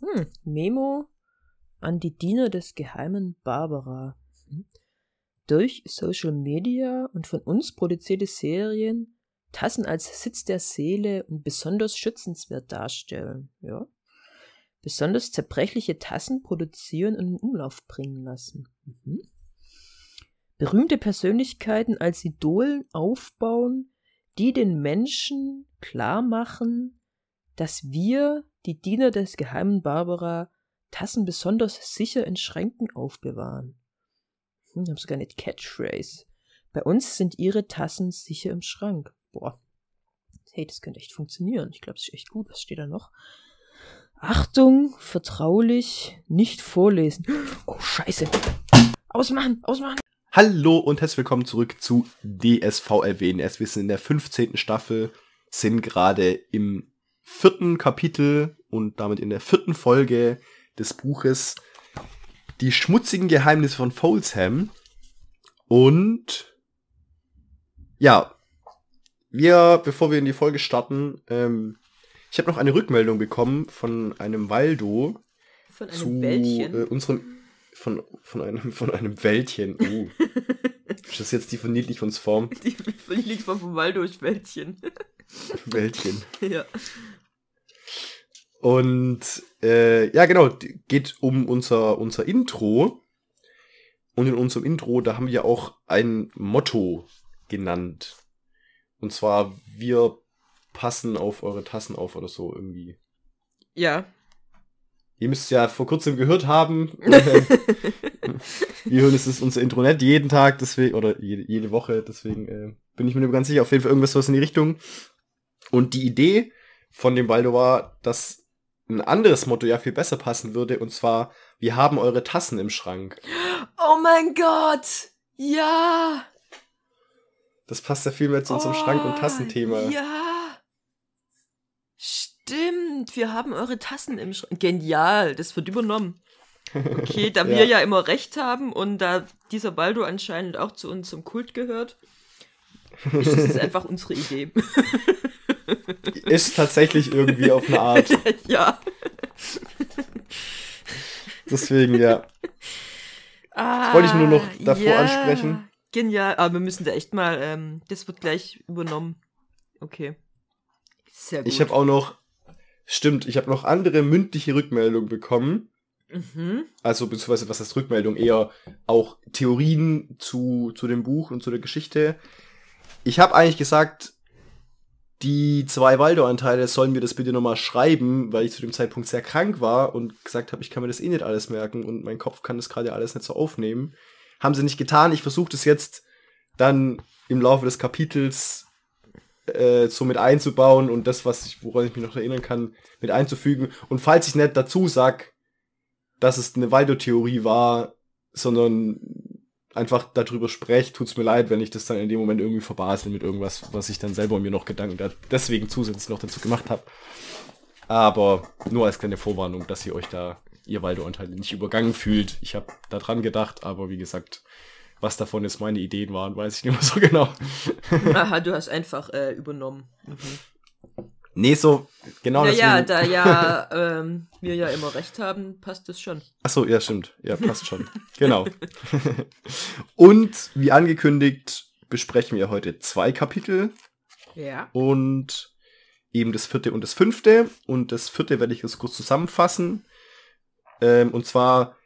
Hm, Memo an die Diener des geheimen Barbara. Hm. Durch Social Media und von uns produzierte Serien Tassen als Sitz der Seele und besonders schützenswert darstellen. Ja. Besonders zerbrechliche Tassen produzieren und in Umlauf bringen lassen. Mhm. Berühmte Persönlichkeiten als Idolen aufbauen, die den Menschen klar machen, dass wir, die Diener des geheimen Barbara, Tassen besonders sicher in Schränken aufbewahren. Hm, ich habe sogar eine Catchphrase. Bei uns sind ihre Tassen sicher im Schrank. Boah. Hey, das könnte echt funktionieren. Ich glaube, es ist echt gut. Was steht da noch? Achtung, vertraulich, nicht vorlesen. Oh, scheiße. Ausmachen, ausmachen. Hallo und herzlich willkommen zurück zu DSVLWNS. Wir sind in der 15. Staffel, sind gerade im vierten Kapitel und damit in der vierten Folge des Buches Die schmutzigen Geheimnisse von Folesham. Und ja, wir, bevor wir in die Folge starten, ähm, ich habe noch eine Rückmeldung bekommen von einem Waldo. Von einem zu, Wäldchen. Äh, unserem, von, von, einem, von einem Wäldchen. Uh. ist das jetzt die von Niedlichungsform? Die von Niedlichungsform von Waldo ist Wäldchen. Wäldchen. Ja. Und äh, ja, genau, geht um unser, unser Intro. Und in unserem Intro, da haben wir auch ein Motto genannt. Und zwar, wir passen auf eure Tassen auf oder so irgendwie. Ja. Ihr müsst ja vor kurzem gehört haben. wir hören es ist unser Intronet jeden Tag, deswegen, oder jede, jede Woche, deswegen äh, bin ich mir nicht ganz sicher. Auf jeden Fall irgendwas was in die Richtung. Und die Idee von dem Baldo war, dass ein anderes Motto ja viel besser passen würde, und zwar, wir haben eure Tassen im Schrank. Oh mein Gott! Ja! Das passt ja viel mehr zu unserem oh, Schrank- und Tassenthema. Ja. Stimmt, wir haben eure Tassen im Schrank. Genial, das wird übernommen. Okay, da ja. wir ja immer recht haben und da dieser Baldo anscheinend auch zu uns zum Kult gehört, ist das einfach unsere Idee. Ist tatsächlich irgendwie auf eine Art. ja. Deswegen, ja. Ah, das wollte ich nur noch davor ja. ansprechen. Genial, aber wir müssen da echt mal, ähm, das wird gleich übernommen. Okay. Sehr gut. Ich habe auch noch, stimmt, ich habe noch andere mündliche Rückmeldungen bekommen. Mhm. Also, beziehungsweise, was heißt Rückmeldung? Eher auch Theorien zu, zu dem Buch und zu der Geschichte. Ich habe eigentlich gesagt, die zwei Waldo-Anteile sollen mir das bitte nochmal schreiben, weil ich zu dem Zeitpunkt sehr krank war und gesagt habe, ich kann mir das eh nicht alles merken und mein Kopf kann das gerade alles nicht so aufnehmen. Haben sie nicht getan. Ich versuche das jetzt dann im Laufe des Kapitels äh, so mit einzubauen und das, was ich, woran ich mich noch erinnern kann, mit einzufügen. Und falls ich nicht dazu sag, dass es eine Waldo-Theorie war, sondern einfach darüber spreche, tut's mir leid, wenn ich das dann in dem Moment irgendwie verbasel mit irgendwas, was ich dann selber mir noch Gedanken deswegen zusätzlich noch dazu gemacht habe. Aber nur als kleine Vorwarnung, dass ihr euch da ihr Waldo-Anteile nicht übergangen fühlt. Ich habe da dran gedacht, aber wie gesagt, was davon jetzt meine Ideen waren, weiß ich nicht mehr so genau. Aha, du hast einfach äh, übernommen. Mhm. Nee, so genau das. Ja, da ja ähm, wir ja immer recht haben, passt das schon. Ach so, ja, stimmt. Ja, passt schon. genau. und wie angekündigt besprechen wir heute zwei Kapitel. Ja. Und eben das vierte und das fünfte. Und das vierte werde ich jetzt kurz zusammenfassen. Ähm, und zwar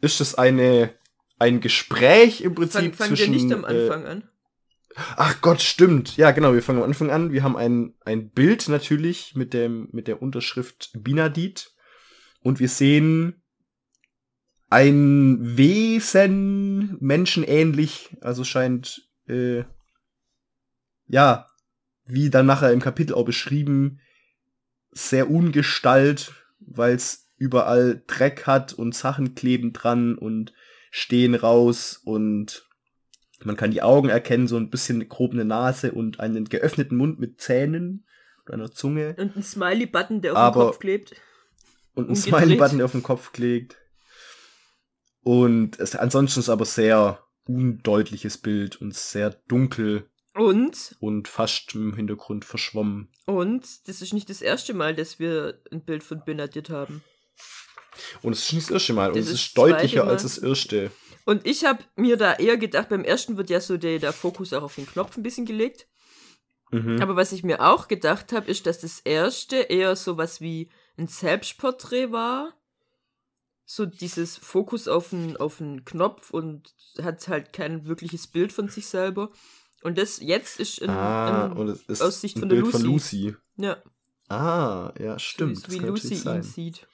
ist es eine, ein Gespräch im Prinzip Fang, fangen zwischen... wir nicht am Anfang äh, an? Ach Gott, stimmt. Ja, genau, wir fangen am Anfang an. Wir haben ein, ein Bild natürlich mit, dem, mit der Unterschrift Binadit. Und wir sehen ein Wesen, menschenähnlich, also scheint, äh, ja, wie dann nachher im Kapitel auch beschrieben, sehr ungestalt, weil es überall Dreck hat und Sachen kleben dran und stehen raus und man kann die Augen erkennen, so ein bisschen grob eine Nase und einen geöffneten Mund mit Zähnen und einer Zunge. Und ein Smiley-Button, der auf Aber, dem Kopf klebt. Und ein Smiley-Button, der auf dem Kopf klebt. Und es, ansonsten ist aber sehr undeutliches Bild und sehr dunkel. Und? Und fast im Hintergrund verschwommen. Und das ist nicht das erste Mal, dass wir ein Bild von Benedikt haben. Und es ist nicht das erste Mal. Und es ist deutlicher als das erste. Und ich habe mir da eher gedacht, beim ersten wird ja so der, der Fokus auch auf den Knopf ein bisschen gelegt. Mhm. Aber was ich mir auch gedacht habe, ist, dass das erste eher so was wie ein Selbstporträt war. So dieses Fokus auf den, auf den Knopf und hat halt kein wirkliches Bild von sich selber. Und das jetzt ist, in, ah, in, ist aus Sicht von Lucy. Von Lucy. Ja. Ah, ja, stimmt. So, wie Lucy ihn sieht.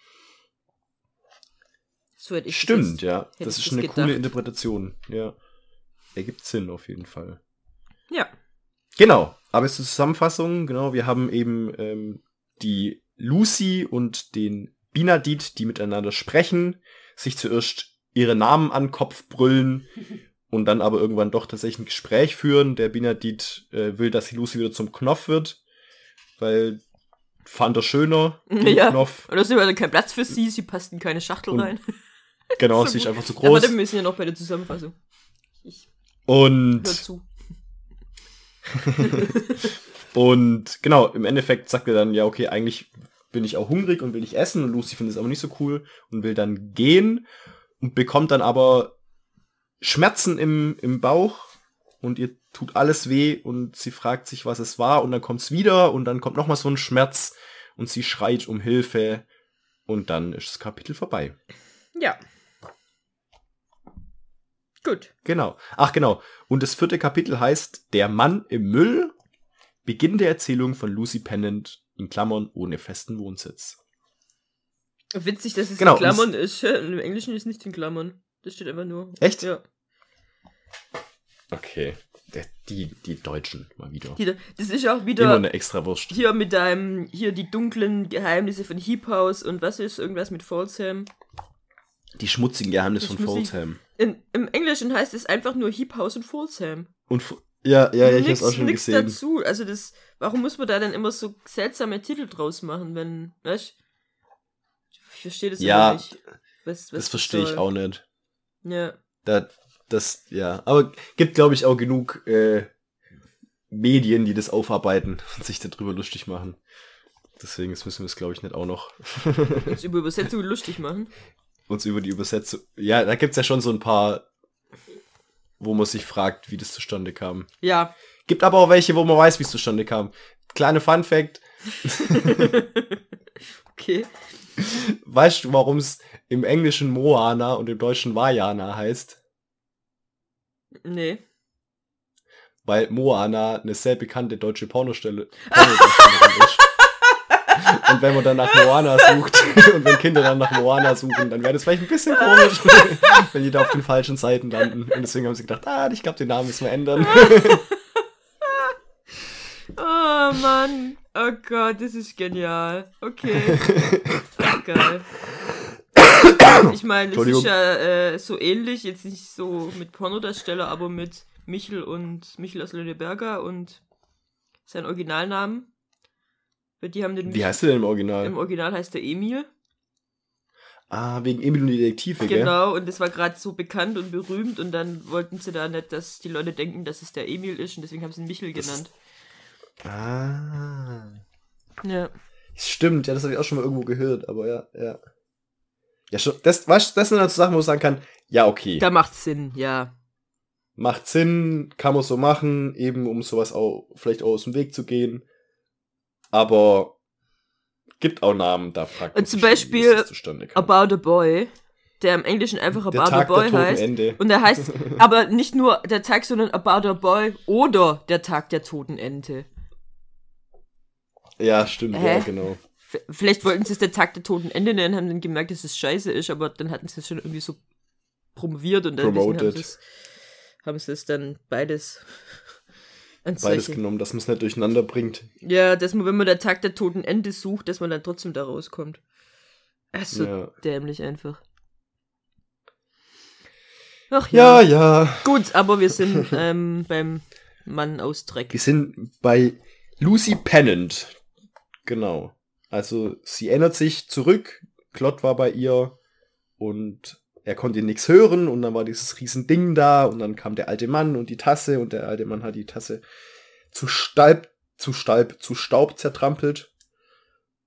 So hätte ich Stimmt, das, ja. Das ist das eine gedacht. coole Interpretation. Ja. Ergibt Sinn auf jeden Fall. Ja. Genau. Aber es ist Zusammenfassung, genau, wir haben eben ähm, die Lucy und den Binadit, die miteinander sprechen, sich zuerst ihre Namen an Kopf brüllen und dann aber irgendwann doch tatsächlich ein Gespräch führen. Der Binadit äh, will, dass die Lucy wieder zum Knopf wird, weil fand er schöner, ja. Knopf. Und da ist überall kein Platz für sie, sie passt in keine Schachtel und, rein. Genau, so sie ist einfach zu groß. Aber dann müssen wir noch bei der Zusammenfassung. Ich und hör zu. und genau, im Endeffekt sagt er dann, ja, okay, eigentlich bin ich auch hungrig und will ich essen. Und Lucy findet es aber nicht so cool und will dann gehen und bekommt dann aber Schmerzen im, im Bauch und ihr tut alles weh und sie fragt sich, was es war und dann kommt es wieder und dann kommt nochmal so ein Schmerz und sie schreit um Hilfe und dann ist das Kapitel vorbei. Ja. Gut. Genau. Ach genau. Und das vierte Kapitel heißt Der Mann im Müll. Beginn der Erzählung von Lucy Pennant in Klammern ohne festen Wohnsitz. Witzig, dass es genau, in Klammern ist. Im Englischen ist es nicht in Klammern. Das steht einfach nur. Echt? Ja. Okay. Die, die Deutschen mal wieder. Die, das ist auch wieder. Immer eine extra Wurst. Hier mit deinem, hier die dunklen Geheimnisse von Heap House und was ist irgendwas mit Folsham? Die schmutzigen Geheimnisse von Folsham. In, Im Englischen heißt es einfach nur Heap House und Folsham. Und ja, ja, ja, ich hab's auch schon nix gesehen. dazu. Also das, warum muss man da dann immer so seltsame Titel draus machen, wenn, weißt Ich verstehe das ja nicht. Was, was das verstehe ich auch nicht. Ja. Da, das, ja. Aber gibt, glaube ich, auch genug äh, Medien, die das aufarbeiten und sich darüber lustig machen. Deswegen müssen wir es, glaube ich, nicht auch noch. Uns über Übersetzungen lustig machen? Uns über die Übersetzung. Ja, da gibt es ja schon so ein paar, wo man sich fragt, wie das zustande kam. Ja. Gibt aber auch welche, wo man weiß, wie es zustande kam. Kleine Fun Fact. okay. Weißt du, warum es im Englischen Moana und im Deutschen Vajana heißt? Nee. Weil Moana eine sehr bekannte deutsche Pornostelle ist. Und wenn man dann nach Moana sucht und wenn Kinder dann nach Moana suchen, dann wäre das vielleicht ein bisschen komisch, wenn die da auf den falschen Seiten landen. Und deswegen haben sie gedacht, ah, ich glaube, den Namen müssen wir ändern. oh Mann. Oh Gott, das ist genial. Okay. Geil. Ich meine, es ist ja äh, so ähnlich, jetzt nicht so mit Pornodarsteller, aber mit Michel und Michel aus Lüneberger und sein Originalnamen. Die haben den Wie heißt der denn im Original? Im Original heißt er Emil. Ah, wegen Emil und die Detektive, gell? Genau, und das war gerade so bekannt und berühmt und dann wollten sie da nicht, dass die Leute denken, dass es der Emil ist und deswegen haben sie ihn Michel genannt. Ist... Ah. Ja. Stimmt, ja, das habe ich auch schon mal irgendwo gehört, aber ja, ja. Ja, schon, das, was, das sind halt so Sachen, wo ich sagen kann, ja, okay. Da macht Sinn, ja. Macht Sinn, kann man so machen, eben um sowas auch vielleicht auch aus dem Weg zu gehen. Aber gibt auch Namen, da fragt man Zum Beispiel About a Boy, der im Englischen einfach About a Boy heißt. Ende. Und der heißt aber nicht nur der Tag, sondern About a Boy oder der Tag der toten Ente. Ja, stimmt, Hä? ja, genau. Vielleicht wollten sie es der Tag der toten Ende nennen, haben dann gemerkt, dass es scheiße ist, aber dann hatten sie es schon irgendwie so promoviert und dann haben sie es dann beides beides genommen, dass man es nicht durcheinander bringt. Ja, dass man, wenn man der Tag der toten Ende sucht, dass man dann trotzdem da rauskommt. Das ist so ja. dämlich einfach. Ach ja. Ja, ja. Gut, aber wir sind ähm, beim Mann aus Dreck. Wir sind bei Lucy Pennant. Genau. Also sie erinnert sich zurück, Klott war bei ihr und er konnte nichts hören und dann war dieses riesen Ding da und dann kam der alte Mann und die Tasse und der alte Mann hat die Tasse zu Staub, zu Staub, zu Staub zertrampelt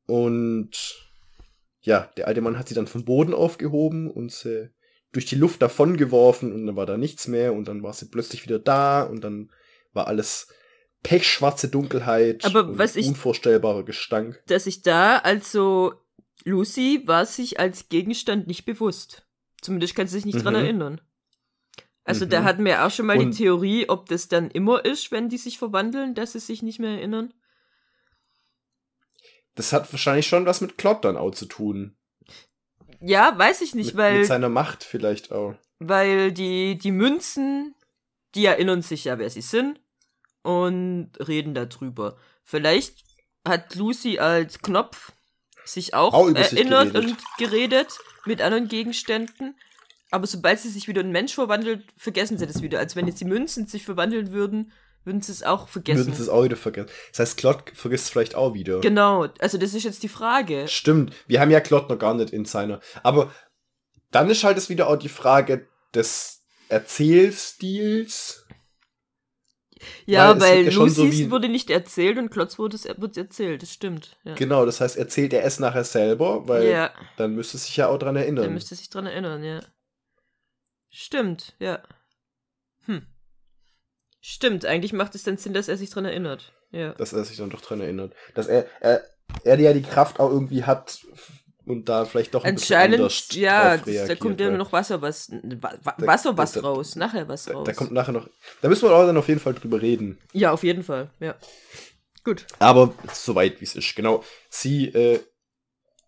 und ja, der alte Mann hat sie dann vom Boden aufgehoben und sie durch die Luft davon geworfen und dann war da nichts mehr und dann war sie plötzlich wieder da und dann war alles pechschwarze Dunkelheit Aber was ich, unvorstellbarer Gestank. Dass ich da, also Lucy war sich als Gegenstand nicht bewusst. Zumindest kann sie sich nicht mhm. dran erinnern. Also mhm. da hatten wir auch schon mal und die Theorie, ob das dann immer ist, wenn die sich verwandeln, dass sie sich nicht mehr erinnern. Das hat wahrscheinlich schon was mit Klott dann auch zu tun. Ja, weiß ich nicht, mit, weil. Mit seiner Macht vielleicht auch. Weil die, die Münzen, die erinnern sich ja, wer sie sind und reden darüber. Vielleicht hat Lucy als Knopf sich auch, auch erinnert geredet. und geredet mit anderen Gegenständen. Aber sobald sie sich wieder in Mensch verwandelt, vergessen sie das wieder. Als wenn jetzt die Münzen sich verwandeln würden, würden sie es auch vergessen. Würden sie es auch wieder vergessen. Das heißt, Klott vergisst es vielleicht auch wieder. Genau, also das ist jetzt die Frage. Stimmt, wir haben ja Klott noch gar nicht in seiner. Aber dann ist halt es wieder auch die Frage des Erzählstils. Ja, weil, weil Lucy's so wurde nicht erzählt und Klotz wurde es wird erzählt, das stimmt. Ja. Genau, das heißt, erzählt er es nachher selber, weil ja. dann müsste sich ja auch dran erinnern. Dann müsste sich dran erinnern, ja. Stimmt, ja. Hm. Stimmt, eigentlich macht es dann Sinn, dass er sich dran erinnert. Ja. Dass er sich dann doch dran erinnert. Dass er, er, er ja die Kraft auch irgendwie hat und da vielleicht doch ein Anscheinend, bisschen ja, das, da kommt ja nur noch Wasser, was, Wasser, was da, raus, nachher was raus. Da, kommt nachher noch, da müssen wir auch dann auf jeden Fall drüber reden. Ja, auf jeden Fall, ja. Gut. Aber soweit wie es ist, genau. Sie äh,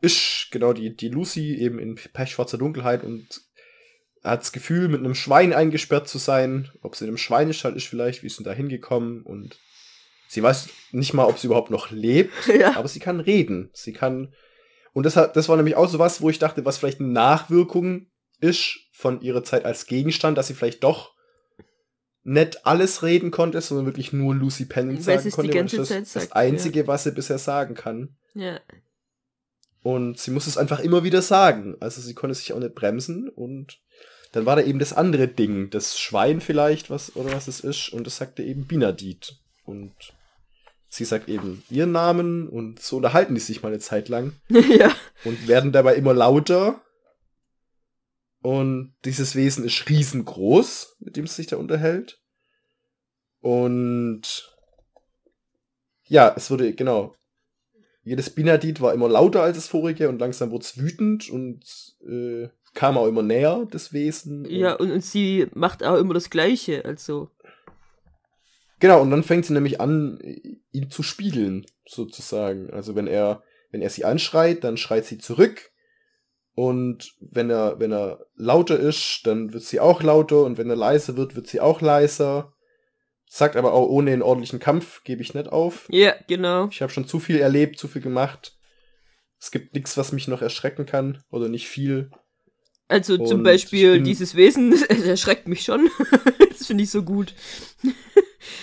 ist, genau, die, die Lucy eben in pechschwarzer Dunkelheit und hat das Gefühl, mit einem Schwein eingesperrt zu sein. Ob sie in einem Schweinestall ist vielleicht, wie ist sie da hingekommen und sie weiß nicht mal, ob sie überhaupt noch lebt, ja. aber sie kann reden. Sie kann. Und das, hat, das war nämlich auch so was, wo ich dachte, was vielleicht eine Nachwirkung ist von ihrer Zeit als Gegenstand, dass sie vielleicht doch nicht alles reden konnte, sondern wirklich nur Lucy Pennant sagen konnte. Die ganze das, Zeit sagt, das Einzige, ja. was sie bisher sagen kann. Ja. Und sie muss es einfach immer wieder sagen. Also sie konnte sich auch nicht bremsen und dann war da eben das andere Ding, das Schwein vielleicht, was oder was es ist, und das sagte eben Binadit. Und sie sagt eben ihren Namen und so unterhalten die sich mal eine Zeit lang. ja. Und werden dabei immer lauter. Und dieses Wesen ist riesengroß, mit dem es sich da unterhält. Und ja, es wurde, genau. Jedes Binadit war immer lauter als das vorige und langsam wurde es wütend und äh, kam auch immer näher, das Wesen. Und ja, und, und sie macht auch immer das Gleiche, also. Genau, und dann fängt sie nämlich an, ihn zu spiegeln, sozusagen. Also wenn er, wenn er sie anschreit, dann schreit sie zurück. Und wenn er, wenn er lauter ist, dann wird sie auch lauter. Und wenn er leiser wird, wird sie auch leiser. Sagt aber auch, ohne einen ordentlichen Kampf gebe ich nicht auf. Ja, genau. Ich habe schon zu viel erlebt, zu viel gemacht. Es gibt nichts, was mich noch erschrecken kann. Oder nicht viel. Also und zum Beispiel dieses Wesen, erschreckt mich schon. das finde ich so gut.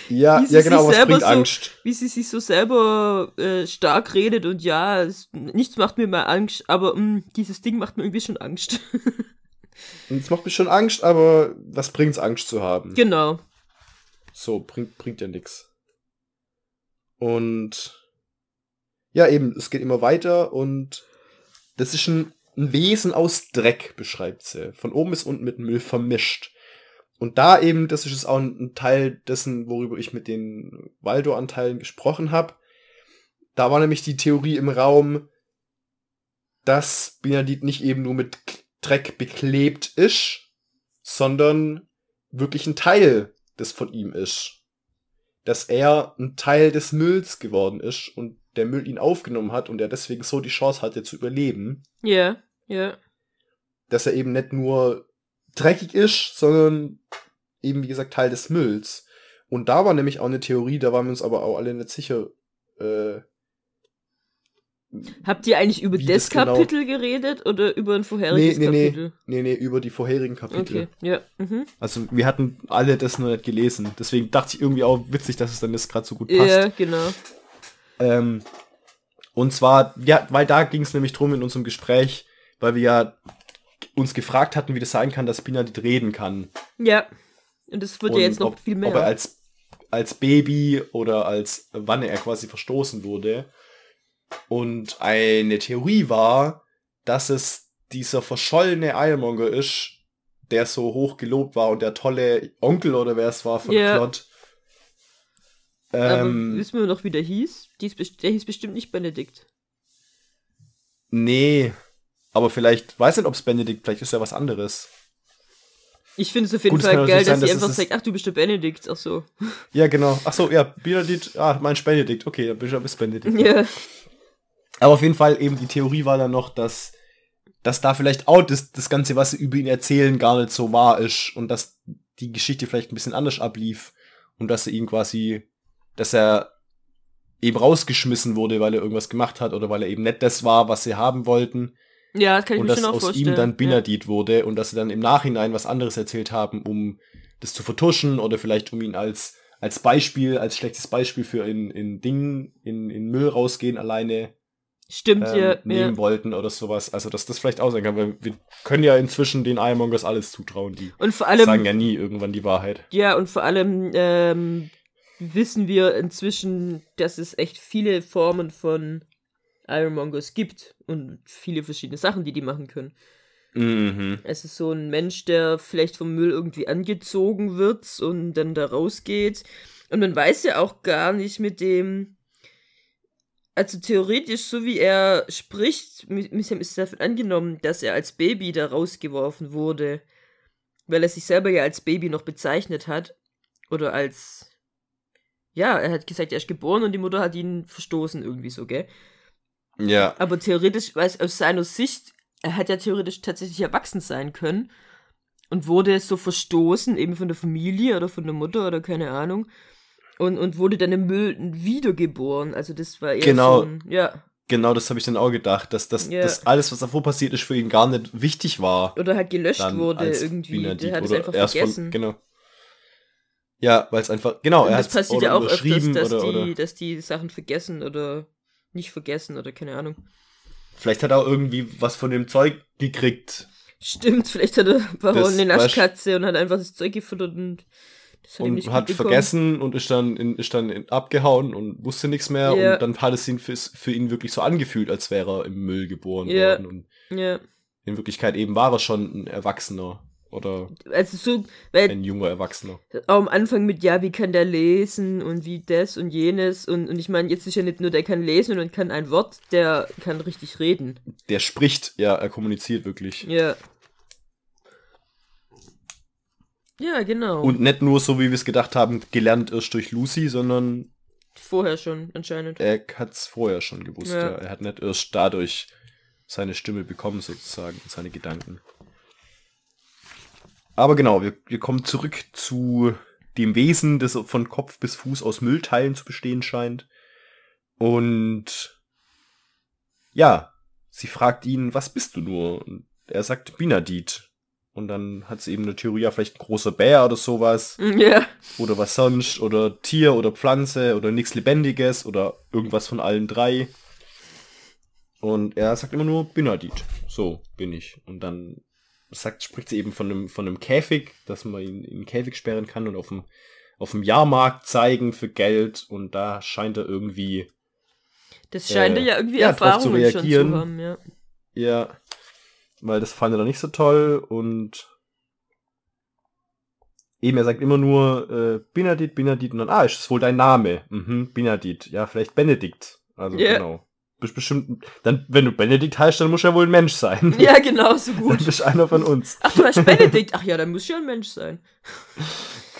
Ja, ja genau, was bringt so, Angst. Wie sie sich so selber äh, stark redet und ja, es, nichts macht mir mal Angst, aber mh, mm, dieses Ding macht mir irgendwie schon Angst. und es macht mich schon Angst, aber was bringt's Angst zu haben? Genau. So, bringt, bringt ja nichts. Und ja, eben, es geht immer weiter und das ist ein ein Wesen aus Dreck, beschreibt sie. Von oben bis unten mit Müll vermischt. Und da eben, das ist es auch ein Teil dessen, worüber ich mit den Waldo-Anteilen gesprochen habe. Da war nämlich die Theorie im Raum, dass Benedikt nicht eben nur mit Dreck beklebt ist, sondern wirklich ein Teil des von ihm ist. Dass er ein Teil des Mülls geworden ist und der Müll ihn aufgenommen hat und er deswegen so die Chance hatte zu überleben. Ja, yeah, ja. Yeah. Dass er eben nicht nur dreckig ist, sondern eben, wie gesagt, Teil des Mülls. Und da war nämlich auch eine Theorie, da waren wir uns aber auch alle nicht sicher. Äh, Habt ihr eigentlich über das, das genau Kapitel geredet oder über ein vorheriges nee, nee, Kapitel? Nee, nee, über die vorherigen Kapitel. Okay, ja. Mhm. Also wir hatten alle das noch nicht gelesen. Deswegen dachte ich irgendwie auch witzig, dass es dann jetzt gerade so gut passt. Ja, genau. Ähm, und zwar, ja, weil da ging es nämlich drum in unserem Gespräch, weil wir ja uns gefragt hatten, wie das sein kann, dass Binadit reden kann. Ja. Und das wird und ja jetzt noch ob, viel mehr. Ob er als, als Baby oder als wann er quasi verstoßen wurde. Und eine Theorie war, dass es dieser verschollene Ironmonger ist, der so hoch gelobt war und der tolle Onkel oder wer es war von yeah. Plot. Ähm, wissen wir noch, wie der hieß? Der hieß bestimmt nicht Benedikt. Nee, aber vielleicht, weiß nicht, ob es Benedikt, vielleicht ist ja was anderes. Ich finde es auf jeden Gut, Fall geil, sein, dass sie einfach sagt, ach, du bist der Benedikt, ach so. Ja, genau. Ach so, ja, Benedikt, ah, mein Benedikt, okay, dann bist du Benedikt. Ja. Yeah. Aber auf jeden Fall, eben die Theorie war dann noch, dass, dass da vielleicht auch das, das Ganze, was sie über ihn erzählen, gar nicht so wahr ist und dass die Geschichte vielleicht ein bisschen anders ablief und dass sie ihn quasi, dass er eben rausgeschmissen wurde, weil er irgendwas gemacht hat oder weil er eben nicht das war, was sie haben wollten. Ja, das kann ich und mir schon auch vorstellen. Und dass aus ihm dann Binadit ja. wurde und dass sie dann im Nachhinein was anderes erzählt haben, um das zu vertuschen oder vielleicht um ihn als, als Beispiel, als schlechtes Beispiel für in, in Dingen, in, in Müll rausgehen alleine Stimmt, ähm, ja, nehmen ja. wollten oder sowas. Also, dass das vielleicht auch sein kann, weil wir können ja inzwischen den Ironmongers alles zutrauen. Die und vor allem, sagen ja nie irgendwann die Wahrheit. Ja, und vor allem ähm, wissen wir inzwischen, dass es echt viele Formen von Ironmongers gibt und viele verschiedene Sachen, die die machen können. Mhm. Es ist so ein Mensch, der vielleicht vom Müll irgendwie angezogen wird und dann da rausgeht. Und man weiß ja auch gar nicht mit dem. Also theoretisch, so wie er spricht, ist davon angenommen, dass er als Baby da rausgeworfen wurde. Weil er sich selber ja als Baby noch bezeichnet hat. Oder als. Ja, er hat gesagt, er ist geboren und die Mutter hat ihn verstoßen, irgendwie so, gell? Ja. Aber theoretisch, weiß aus seiner Sicht, er hat ja theoretisch tatsächlich erwachsen sein können und wurde so verstoßen, eben von der Familie oder von der Mutter oder keine Ahnung. Und, und wurde dann im Müll wiedergeboren. Also das war eher genau. so ein, ja. Genau, das habe ich dann auch gedacht, dass das ja. dass alles, was davor passiert ist, für ihn gar nicht wichtig war. Oder halt gelöscht wurde irgendwie. Der hat es einfach vergessen. Von, genau. Ja, weil es einfach, genau, und er hat es passiert ja auch öfters, dass, oder, die, oder. dass die Sachen vergessen oder nicht vergessen oder keine Ahnung. Vielleicht hat er auch irgendwie was von dem Zeug gekriegt. Stimmt, vielleicht hat er Baron eine Naschkatze und hat einfach das Zeug gefuttert und das hat, und hat vergessen und ist dann, in, ist dann in, abgehauen und wusste nichts mehr yeah. und dann hat es ihn für, für, ihn wirklich so angefühlt, als wäre er im Müll geboren yeah. worden. Und yeah. in Wirklichkeit eben war er schon ein Erwachsener. Oder also so, weil ein junger Erwachsener. Auch am Anfang mit, ja, wie kann der lesen und wie das und jenes. Und, und ich meine, jetzt ist ja nicht nur, der kann lesen und kann ein Wort, der kann richtig reden. Der spricht, ja, er kommuniziert wirklich. Ja. Ja, genau. Und nicht nur so, wie wir es gedacht haben, gelernt erst durch Lucy, sondern. Vorher schon, anscheinend. Er hat es vorher schon gewusst, ja. ja. Er hat nicht erst dadurch seine Stimme bekommen, sozusagen, seine Gedanken. Aber genau, wir, wir kommen zurück zu dem Wesen, das von Kopf bis Fuß aus Müllteilen zu bestehen scheint. Und ja, sie fragt ihn, was bist du nur? Und er sagt Binadit. Und dann hat sie eben eine Theorie, ja, vielleicht ein großer Bär oder sowas. Ja. Oder was sonst. Oder Tier oder Pflanze oder nichts Lebendiges oder irgendwas von allen drei. Und er sagt immer nur Binadit. So bin ich. Und dann sagt, spricht sie eben von einem, von einem Käfig, dass man ihn in den Käfig sperren kann und auf dem, auf dem Jahrmarkt zeigen für Geld und da scheint er irgendwie. Das scheint äh, er ja irgendwie ja, Erfahrungen zu schon zu haben, ja. Ja, weil das fand er dann nicht so toll und eben, er sagt immer nur äh, Benedikt, Benedikt und dann, ah, ist das wohl dein Name? Mhm, Benedikt. Ja, vielleicht Benedikt. Also, yeah. genau bestimmt, dann, wenn du Benedikt heißt, dann muss ja wohl ein Mensch sein. Ja, genau, so gut. Dann bist einer von uns. Ach, du heißt Benedikt? Ach ja, dann muss ja ein Mensch sein.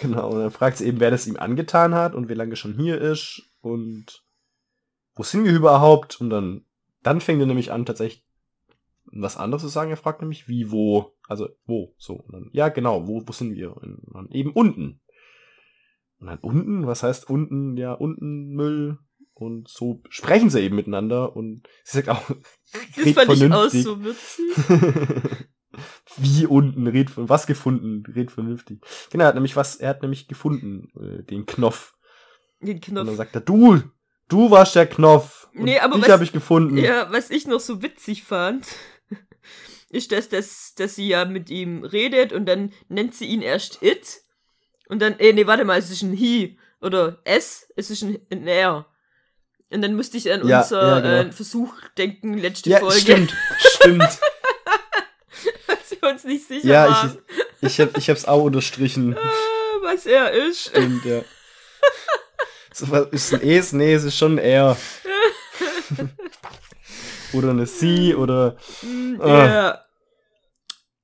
Genau, und dann fragt sie eben, wer das ihm angetan hat und wie lange er schon hier ist und wo sind wir überhaupt? Und dann, dann fängt er nämlich an, tatsächlich was anderes zu sagen. Er fragt nämlich, wie, wo, also wo, so. Und dann, ja, genau, wo, wo sind wir? Und dann eben unten. Und dann unten, was heißt unten? Ja, unten Müll, und so sprechen sie eben miteinander und sie sagt auch, das red fand vernünftig. Ich auch so witzig. Wie unten, red von was gefunden, red vernünftig. Genau, er hat nämlich was, er hat nämlich gefunden, äh, den Knopf. Den Knopf. Und dann sagt er, du, du warst der Knopf. Und nee, aber dich habe ich gefunden. Ja, was ich noch so witzig fand, ist, dass, dass, dass sie ja mit ihm redet und dann nennt sie ihn erst it und dann, äh, nee, warte mal, es ist ein he oder s, es ist ein, ein r. Und dann musste ich an ja, unser ja, genau. äh, Versuch denken, letzte ja, Folge. Stimmt, stimmt. Als wir uns nicht sicher ja, waren. Ja, ich, ich, hab, ich hab's auch unterstrichen. Ah, was er ist. Stimmt, ja. So, was ist ein Es? Nee, es ist schon ein Er. oder eine Sie oder. Mm, ah. Ja.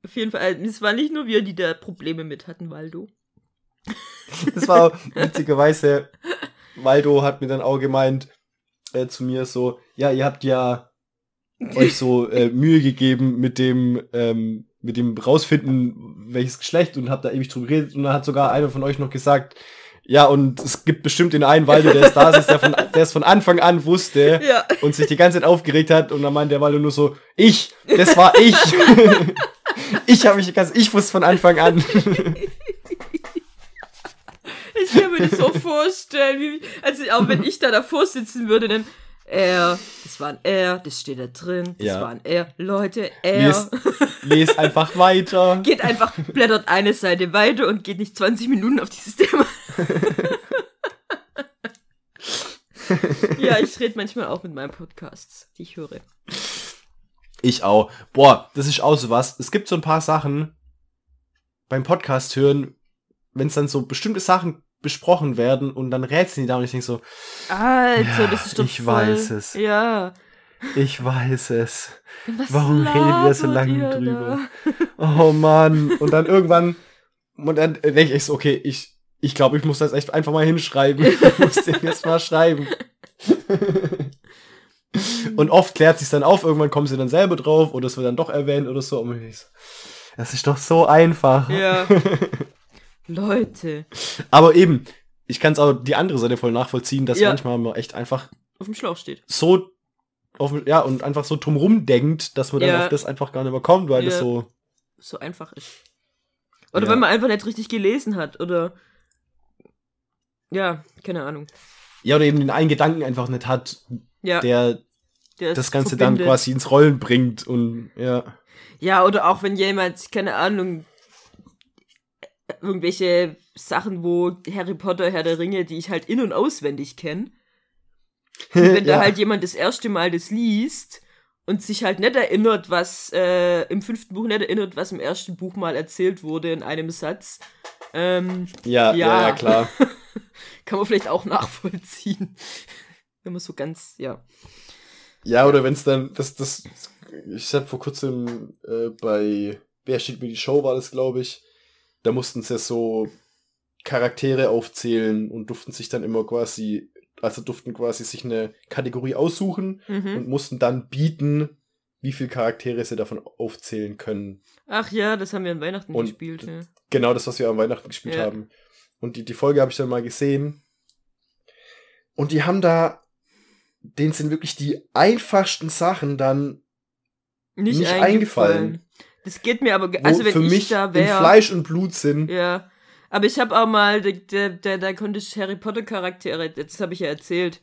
Auf jeden Fall, es war nicht nur wir, die da Probleme mit hatten, Waldo. Das war witzigerweise, Waldo hat mir dann auch gemeint äh, zu mir so, ja, ihr habt ja euch so äh, Mühe gegeben mit dem, ähm, mit dem rausfinden, welches Geschlecht und habt da ewig drüber geredet und dann hat sogar einer von euch noch gesagt, ja, und es gibt bestimmt den einen Waldo, der ist da ist, der, von, der es von Anfang an wusste ja. und sich die ganze Zeit aufgeregt hat und dann meint der Waldo nur so, ich, das war ich. ich habe mich ich wusste von Anfang an. Ich kann mir das so vorstellen, wie, also auch wenn ich da davor sitzen würde, dann er, das war ein R, das steht da drin, das ja. war ein R. Leute, R. Lest, lest einfach weiter. Geht einfach, blättert eine Seite weiter und geht nicht 20 Minuten auf dieses Thema. ja, ich rede manchmal auch mit meinen Podcasts, die ich höre. Ich auch. Boah, das ist auch so was. Es gibt so ein paar Sachen beim Podcast hören, wenn es dann so bestimmte Sachen besprochen werden und dann rätseln die da und ich denke so, Alter, ja, das ist doch Ich voll, weiß es. Ja. Ich weiß es. Was Warum redet ihr so lange drüber? oh Mann. Und dann irgendwann, und dann denke ich so, okay, ich, ich glaube, ich muss das echt einfach mal hinschreiben. Ich muss den jetzt mal schreiben. und oft klärt sich dann auf, irgendwann kommen sie dann selber drauf oder es wird dann doch erwähnt oder so. Und ich so, das ist doch so einfach. Ja. Leute. Aber eben, ich kann es auch die andere Seite voll nachvollziehen, dass ja. manchmal man echt einfach auf dem Schlauch steht. So auf, ja, und einfach so drumrum denkt, dass man ja. dann auf das einfach gar nicht mehr kommt, weil ja. das so so einfach ist. Oder wenn man einfach nicht richtig gelesen hat oder ja, keine Ahnung. Ja, oder eben den einen Gedanken einfach nicht hat, ja. der, der das Ganze verbindet. dann quasi ins Rollen bringt und ja. Ja, oder auch wenn jemand, keine Ahnung, irgendwelche Sachen, wo Harry Potter, Herr der Ringe, die ich halt in- und auswendig kenne. Wenn ja. da halt jemand das erste Mal das liest und sich halt nicht erinnert, was äh, im fünften Buch nicht erinnert, was im ersten Buch mal erzählt wurde in einem Satz. Ähm, ja, ja, ja, ja, klar. Kann man vielleicht auch nachvollziehen. wenn man so ganz, ja. Ja, oder wenn es dann, das, das, ich hab vor kurzem äh, bei Wer steht mir die Show, war das, glaube ich, da mussten sie so Charaktere aufzählen und durften sich dann immer quasi, also durften quasi sich eine Kategorie aussuchen mhm. und mussten dann bieten, wie viele Charaktere sie davon aufzählen können. Ach ja, das haben wir an Weihnachten und gespielt. Ja. Genau, das, was wir an Weihnachten gespielt ja. haben. Und die, die Folge habe ich dann mal gesehen. Und die haben da, denen sind wirklich die einfachsten Sachen dann nicht, nicht eingefallen. eingefallen. Das geht mir aber, also wenn für ich mich da wäre. Fleisch und Blut sind. Ja. Aber ich habe auch mal, da, da, da konnte ich Harry Potter Charaktere, das habe ich ja erzählt,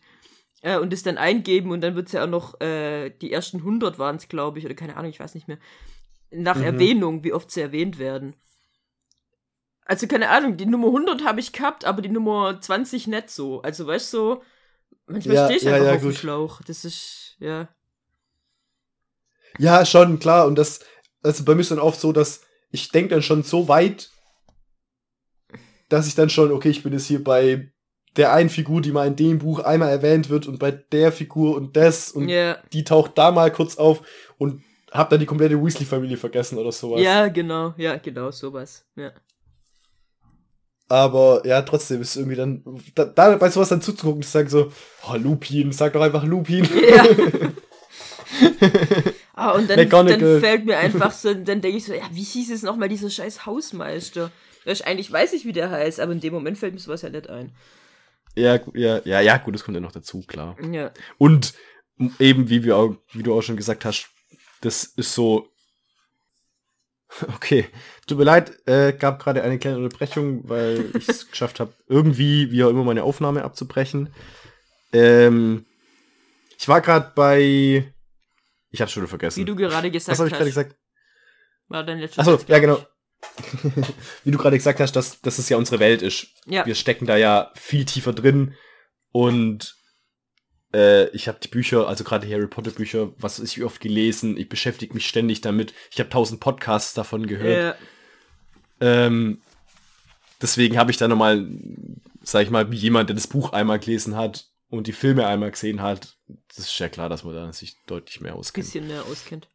äh, und das dann eingeben und dann wird es ja auch noch, äh, die ersten 100 waren es, glaube ich, oder keine Ahnung, ich weiß nicht mehr. Nach mhm. Erwähnung, wie oft sie erwähnt werden. Also keine Ahnung, die Nummer 100 habe ich gehabt, aber die Nummer 20 nicht so. Also weißt du, so, manchmal ja, stehe ich ja, einfach ja, auf gut. dem Schlauch. Das ist, ja. Ja, schon, klar. Und das, also bei mir ist dann oft so, dass ich denke dann schon so weit, dass ich dann schon, okay, ich bin jetzt hier bei der einen Figur, die mal in dem Buch einmal erwähnt wird und bei der Figur und das und yeah. die taucht da mal kurz auf und hab dann die komplette Weasley-Familie vergessen oder sowas. Ja, genau, ja, genau, sowas, ja. Aber ja, trotzdem ist irgendwie dann, da, da bei sowas dann zuzugucken, zu sagen so, oh, Lupin, sag doch einfach Lupin. Ja. Ah, und dann, dann fällt mir einfach so, dann denke ich so, ja, wie hieß es nochmal, dieser scheiß Hausmeister? Eigentlich weiß ich, wie der heißt, aber in dem Moment fällt mir sowas ja nicht ein. Ja, ja, ja, ja, gut, das kommt ja noch dazu, klar. Ja. Und eben, wie, wir auch, wie du auch schon gesagt hast, das ist so. Okay, tut mir leid, äh, gab gerade eine kleine Unterbrechung, weil ich es geschafft habe, irgendwie, wie auch immer, meine Aufnahme abzubrechen. Ähm, ich war gerade bei ich hab's schon vergessen. Wie du gerade gesagt hast. Was habe ich gerade gesagt? War dein letztes Achso, ja, genau. Wie du gerade gesagt hast, dass, dass es ja unsere Welt ist. Ja. Wir stecken da ja viel tiefer drin und äh, ich habe die Bücher, also gerade die Harry Potter Bücher, was ich oft gelesen, ich beschäftige mich ständig damit. Ich habe tausend Podcasts davon gehört. Ja. Ähm, deswegen habe ich da nochmal, sag ich mal, wie jemand, der das Buch einmal gelesen hat und die Filme einmal gesehen hat, das ist ja klar, dass man da sich deutlich mehr auskennt. Bisschen mehr auskennt.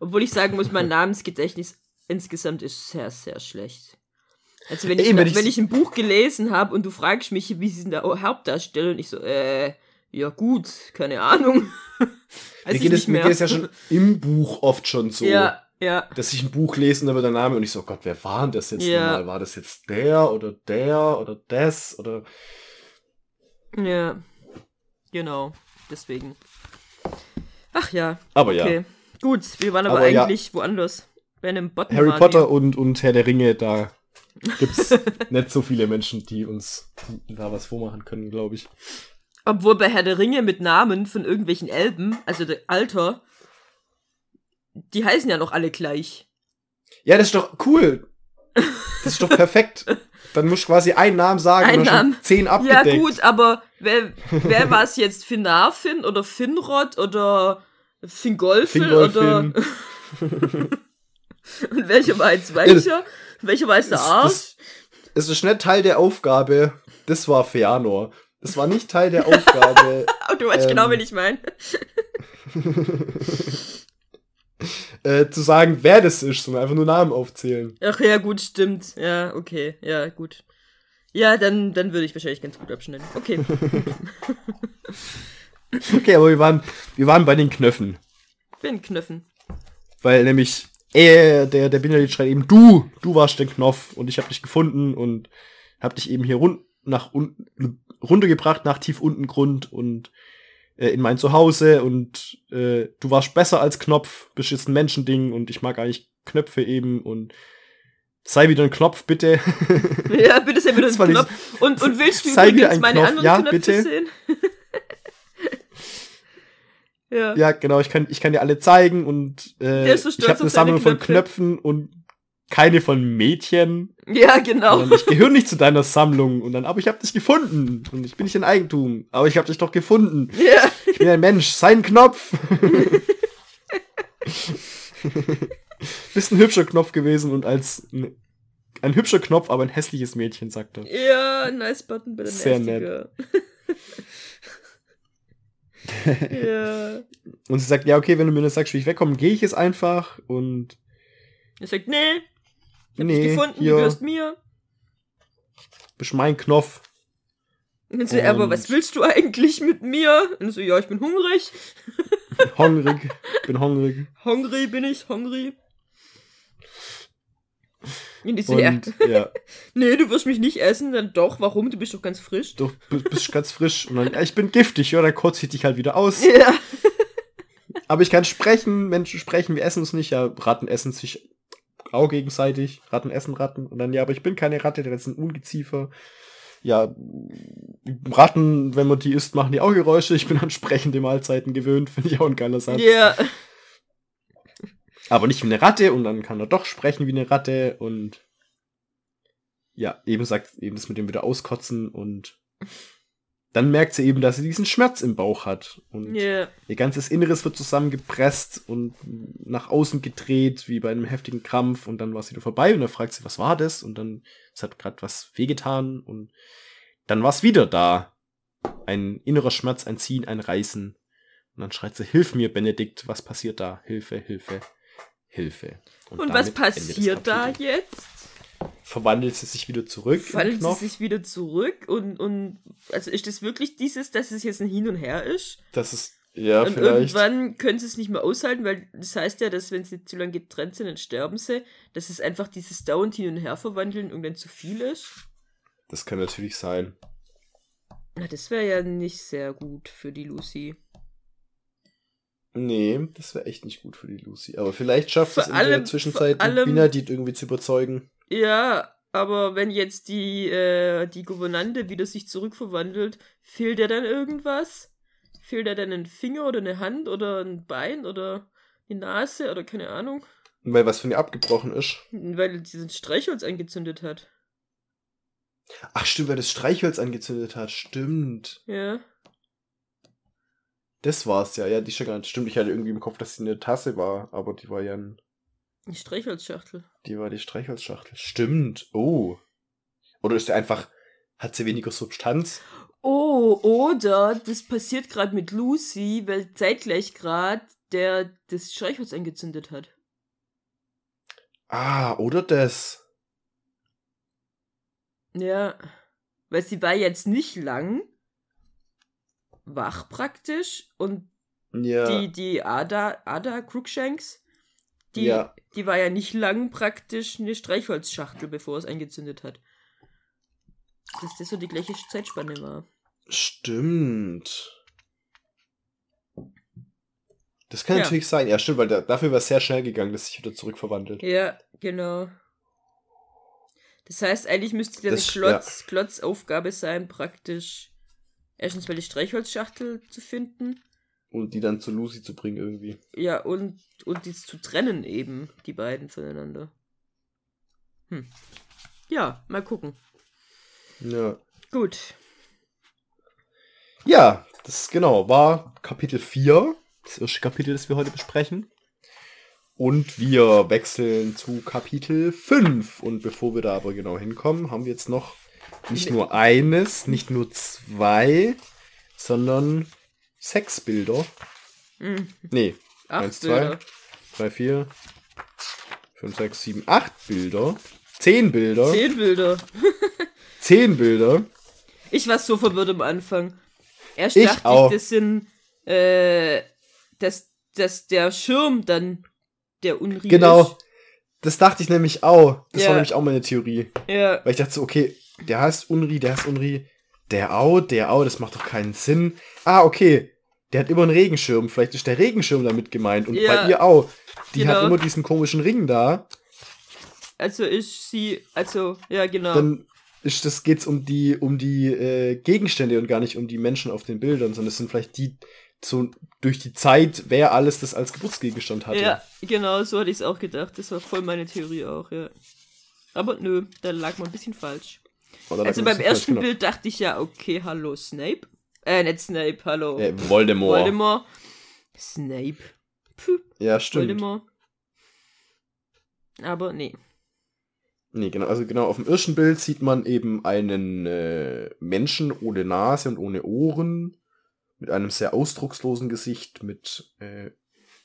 Obwohl ich sagen muss, mein Namensgedächtnis insgesamt ist sehr, sehr schlecht. Also wenn ich, Ey, wenn, ich, wenn ich ein Buch gelesen habe und du fragst mich, wie sie in der Hauptdarstellung und ich so, äh, ja gut, keine Ahnung. mir, geht es, mir geht es ja schon im Buch oft schon so. Ja, ja. Dass ich ein Buch lese und da wird der Name und ich so, Gott, wer war denn das jetzt ja. nochmal? War das jetzt der oder der oder das oder. Ja. Genau. Deswegen. Ach ja. Aber okay. ja. Gut, wir waren aber, aber eigentlich ja. woanders. Bei einem Bottom Harry Potter und, und Herr der Ringe, da gibt's nicht so viele Menschen, die uns da was vormachen können, glaube ich. Obwohl bei Herr der Ringe mit Namen von irgendwelchen Elben, also der Alter, die heißen ja noch alle gleich. Ja, das ist doch cool. Das ist doch perfekt. Dann musst du quasi einen Namen sagen Ein und Namen. zehn abgedeckt. Ja gut, aber wer, wer war es jetzt? Finarfin oder Finrod oder Fingolfin, Fingolfin. oder... und welcher war jetzt welcher? welcher war jetzt der Arsch? Es ist nicht Teil der Aufgabe. Das war Feanor. Das war nicht Teil der Aufgabe. du weißt ähm, genau, wen ich meine. äh, zu sagen, wer das ist, sondern einfach nur Namen aufzählen. Ach ja, gut, stimmt. Ja, okay. Ja, gut. Ja, dann, dann würde ich wahrscheinlich ganz gut abschneiden. Okay. okay, aber wir waren, wir waren bei den Knöpfen. Bei den Knöpfen. Weil nämlich, äh, der, der Binderlied schreit eben, du, du warst der Knopf und ich habe dich gefunden und hab dich eben hier rund nach unten runtergebracht nach tief unten Grund und äh, in mein Zuhause und äh, du warst besser als Knopf, bist jetzt ein Menschending und ich mag eigentlich Knöpfe eben und sei wieder ein Knopf, bitte. Ja, bitte sei wieder ein Knopf. Und, und willst du sei übrigens meine Knopf. anderen ja, Knöpfe bitte. sehen? ja. ja, genau, ich kann, ich kann dir alle zeigen und äh, ich habe eine Sammlung von Knöpfen und keine von Mädchen. Ja, genau. Und ich gehöre nicht zu deiner Sammlung. Und dann, aber ich habe dich gefunden. Und ich bin nicht in Eigentum. Aber ich habe dich doch gefunden. Ja. Ich bin ein Mensch. Sein Knopf. Bist ein hübscher Knopf gewesen und als ein, ein, hübscher Knopf, aber ein hässliches Mädchen, sagt er. Ja, nice button, bitte. Sehr nett. ja. Und sie sagt, ja, okay, wenn du mir das sagst, wie ich wegkomme, gehe ich es einfach. Und er sagt, nee, ich hab nee, dich gefunden, ja. du gehörst mir. Bist mein Knopf. Und so, aber was willst du eigentlich mit mir? Und so, ja, ich bin hungrig. hungrig, bin hungrig. Hungrig bin ich, hungrig. Und ich so, ja. ja. nee, du wirst mich nicht essen, dann doch, warum? Du bist doch ganz frisch. Du bist ganz frisch. Und dann, ja, ich bin giftig, ja, dann kotze ich dich halt wieder aus. Ja. Aber ich kann sprechen, Menschen sprechen, wir essen uns nicht, ja, Ratten essen sich auch gegenseitig. Ratten essen Ratten. Und dann, ja, aber ich bin keine Ratte, das ist ein Ungeziefer. Ja, Ratten, wenn man die isst, machen die auch Geräusche. Ich bin an sprechende Mahlzeiten gewöhnt, finde ich auch ein geiler Satz. Ja. Yeah. Aber nicht wie eine Ratte und dann kann er doch sprechen wie eine Ratte und ja, eben sagt eben das mit dem wieder auskotzen und dann merkt sie eben, dass sie diesen Schmerz im Bauch hat. Und yeah. ihr ganzes Inneres wird zusammengepresst und nach außen gedreht, wie bei einem heftigen Krampf. Und dann war es wieder vorbei und dann fragt sie, was war das? Und dann, es hat gerade was wehgetan. Und dann war es wieder da. Ein innerer Schmerz, ein Ziehen, ein Reißen. Und dann schreit sie, hilf mir, Benedikt, was passiert da? Hilfe, Hilfe, Hilfe. Und, und was passiert da jetzt? Verwandelt sie sich wieder zurück. Verwandelt sie sich wieder zurück und, und also ist das wirklich dieses, dass es jetzt ein Hin und Her ist? Das ist, ja, und vielleicht. irgendwann können sie es nicht mehr aushalten, weil das heißt ja, dass wenn sie zu lange getrennt sind, dann sterben sie, dass es einfach dieses dauernd Hin und Her verwandeln irgendwann zu viel ist. Das kann natürlich sein. Na, das wäre ja nicht sehr gut für die Lucy. Nee, das wäre echt nicht gut für die Lucy. Aber vielleicht schafft es in allem, der Zwischenzeit, Binadit irgendwie zu überzeugen. Ja, aber wenn jetzt die, äh, die Gouvernante wieder sich zurückverwandelt, fehlt dir dann irgendwas? Fehlt dir dann ein Finger oder eine Hand oder ein Bein oder eine Nase oder keine Ahnung? Weil was von ihr abgebrochen ist? Weil diesen Streichholz angezündet hat. Ach stimmt, weil das Streichholz angezündet hat, stimmt. Ja. Das war's ja. Ja, die ist ja gar nicht. Stimmt, ich hatte irgendwie im Kopf, dass sie eine Tasse war, aber die war ja ein. Die Streichholzschachtel. Die war die Streichholzschachtel. Stimmt. Oh. Oder ist sie einfach. Hat sie weniger Substanz? Oh, oder das passiert gerade mit Lucy, weil zeitgleich gerade der das Streichholz angezündet hat. Ah, oder das. Ja. Weil sie war jetzt nicht lang wach praktisch und ja. die, die Ada, Ada Cruikshanks, die, ja. die war ja nicht lang praktisch eine Streichholzschachtel, bevor es eingezündet hat. Dass das so die gleiche Zeitspanne war. Stimmt. Das kann ja. natürlich sein. Ja, stimmt, weil da, dafür war es sehr schnell gegangen, dass sich wieder zurückverwandelt. Ja, genau. Das heißt, eigentlich müsste das eine Klotz, ja. Klotzaufgabe sein, praktisch erstens mal die Streichholzschachtel zu finden. Und die dann zu Lucy zu bringen irgendwie. Ja, und, und die zu trennen eben, die beiden voneinander. Hm. Ja, mal gucken. Ja. Gut. Ja, das genau war Kapitel 4, das erste Kapitel, das wir heute besprechen. Und wir wechseln zu Kapitel 5. Und bevor wir da aber genau hinkommen, haben wir jetzt noch nicht nur eines, nicht nur zwei, sondern sechs Bilder. Mhm. Nee, acht eins, zwei, drei, vier, fünf, sechs, sieben, acht Bilder. Zehn Bilder. Zehn Bilder. Zehn Bilder. Ich war so verwirrt am Anfang. Erst ich dachte auch. ich, das sind, äh, dass, dass der Schirm dann der Unri Genau. Ist. Das dachte ich nämlich auch. Das ja. war nämlich auch meine Theorie. Ja. Weil ich dachte so, okay, der heißt Unri, der heißt Unri, der Au, der Au, das macht doch keinen Sinn. Ah, okay. Der hat immer einen Regenschirm. Vielleicht ist der Regenschirm damit gemeint. Und ja, bei ihr auch. Die genau. hat immer diesen komischen Ring da. Also ist sie, also, ja, genau. Dann ist das, geht's um die, um die äh, Gegenstände und gar nicht um die Menschen auf den Bildern, sondern es sind vielleicht die, so durch die Zeit, wer alles das als Geburtsgegenstand hatte. Ja, genau, so hatte ich es auch gedacht. Das war voll meine Theorie auch, ja. Aber nö, da lag man ein bisschen falsch. Also beim ersten Bild dachte ich ja, okay, hallo Snape. Äh, nicht Snape, hallo. Äh, Voldemort. Voldemort. Snape. Puh. Ja, stimmt. Voldemort. Aber nee. Nee, genau, also genau, auf dem ersten Bild sieht man eben einen äh, Menschen ohne Nase und ohne Ohren, mit einem sehr ausdruckslosen Gesicht, mit äh,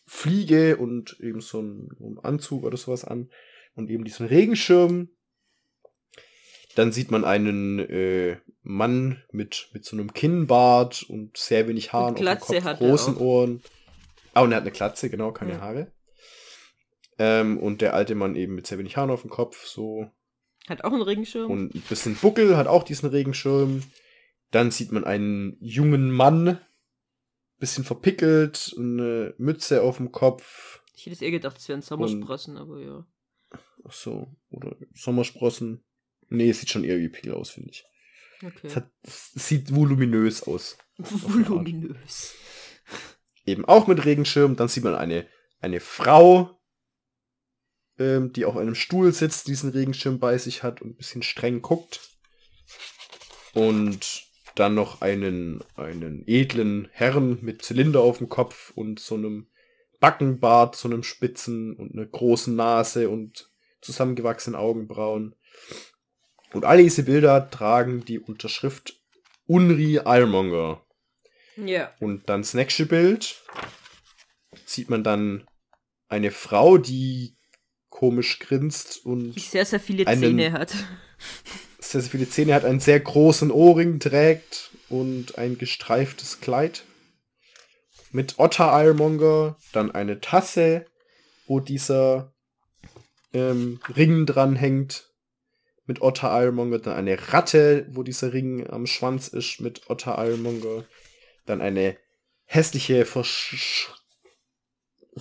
Fliege und eben so einem Anzug oder sowas an und eben diesen Regenschirm dann sieht man einen äh, Mann mit, mit so einem Kinnbart und sehr wenig Haaren auf dem Kopf, großen Ohren. Ah, und er hat eine Klatze, genau, keine ja. Haare. Ähm, und der alte Mann eben mit sehr wenig Haaren auf dem Kopf, so. Hat auch einen Regenschirm. Und ein bisschen Buckel, hat auch diesen Regenschirm. Dann sieht man einen jungen Mann, bisschen verpickelt, eine Mütze auf dem Kopf. Ich hätte es eher gedacht, es wären Sommersprossen, und, aber ja. Ach so, oder Sommersprossen. Nee, es sieht schon eher wie Pickel aus, finde ich. Okay. Es, hat, es, sieht voluminös aus. Voluminös. Eben auch mit Regenschirm. Dann sieht man eine, eine Frau, ähm, die auf einem Stuhl sitzt, diesen Regenschirm bei sich hat und ein bisschen streng guckt. Und dann noch einen, einen edlen Herrn mit Zylinder auf dem Kopf und so einem Backenbart, so einem Spitzen und einer großen Nase und zusammengewachsenen Augenbrauen. Und alle diese Bilder tragen die Unterschrift Unri Ironmonger. Ja. Und dann das nächste Bild sieht man dann eine Frau, die komisch grinst und die sehr, sehr viele einen, Zähne hat. Sehr, sehr viele Zähne hat, einen sehr großen Ohrring trägt und ein gestreiftes Kleid. Mit Otter Ironmonger, dann eine Tasse, wo dieser ähm, Ring dran hängt mit Otter Ironmonger, dann eine Ratte, wo dieser Ring am Schwanz ist mit Otter Ironmonger, dann eine hässliche,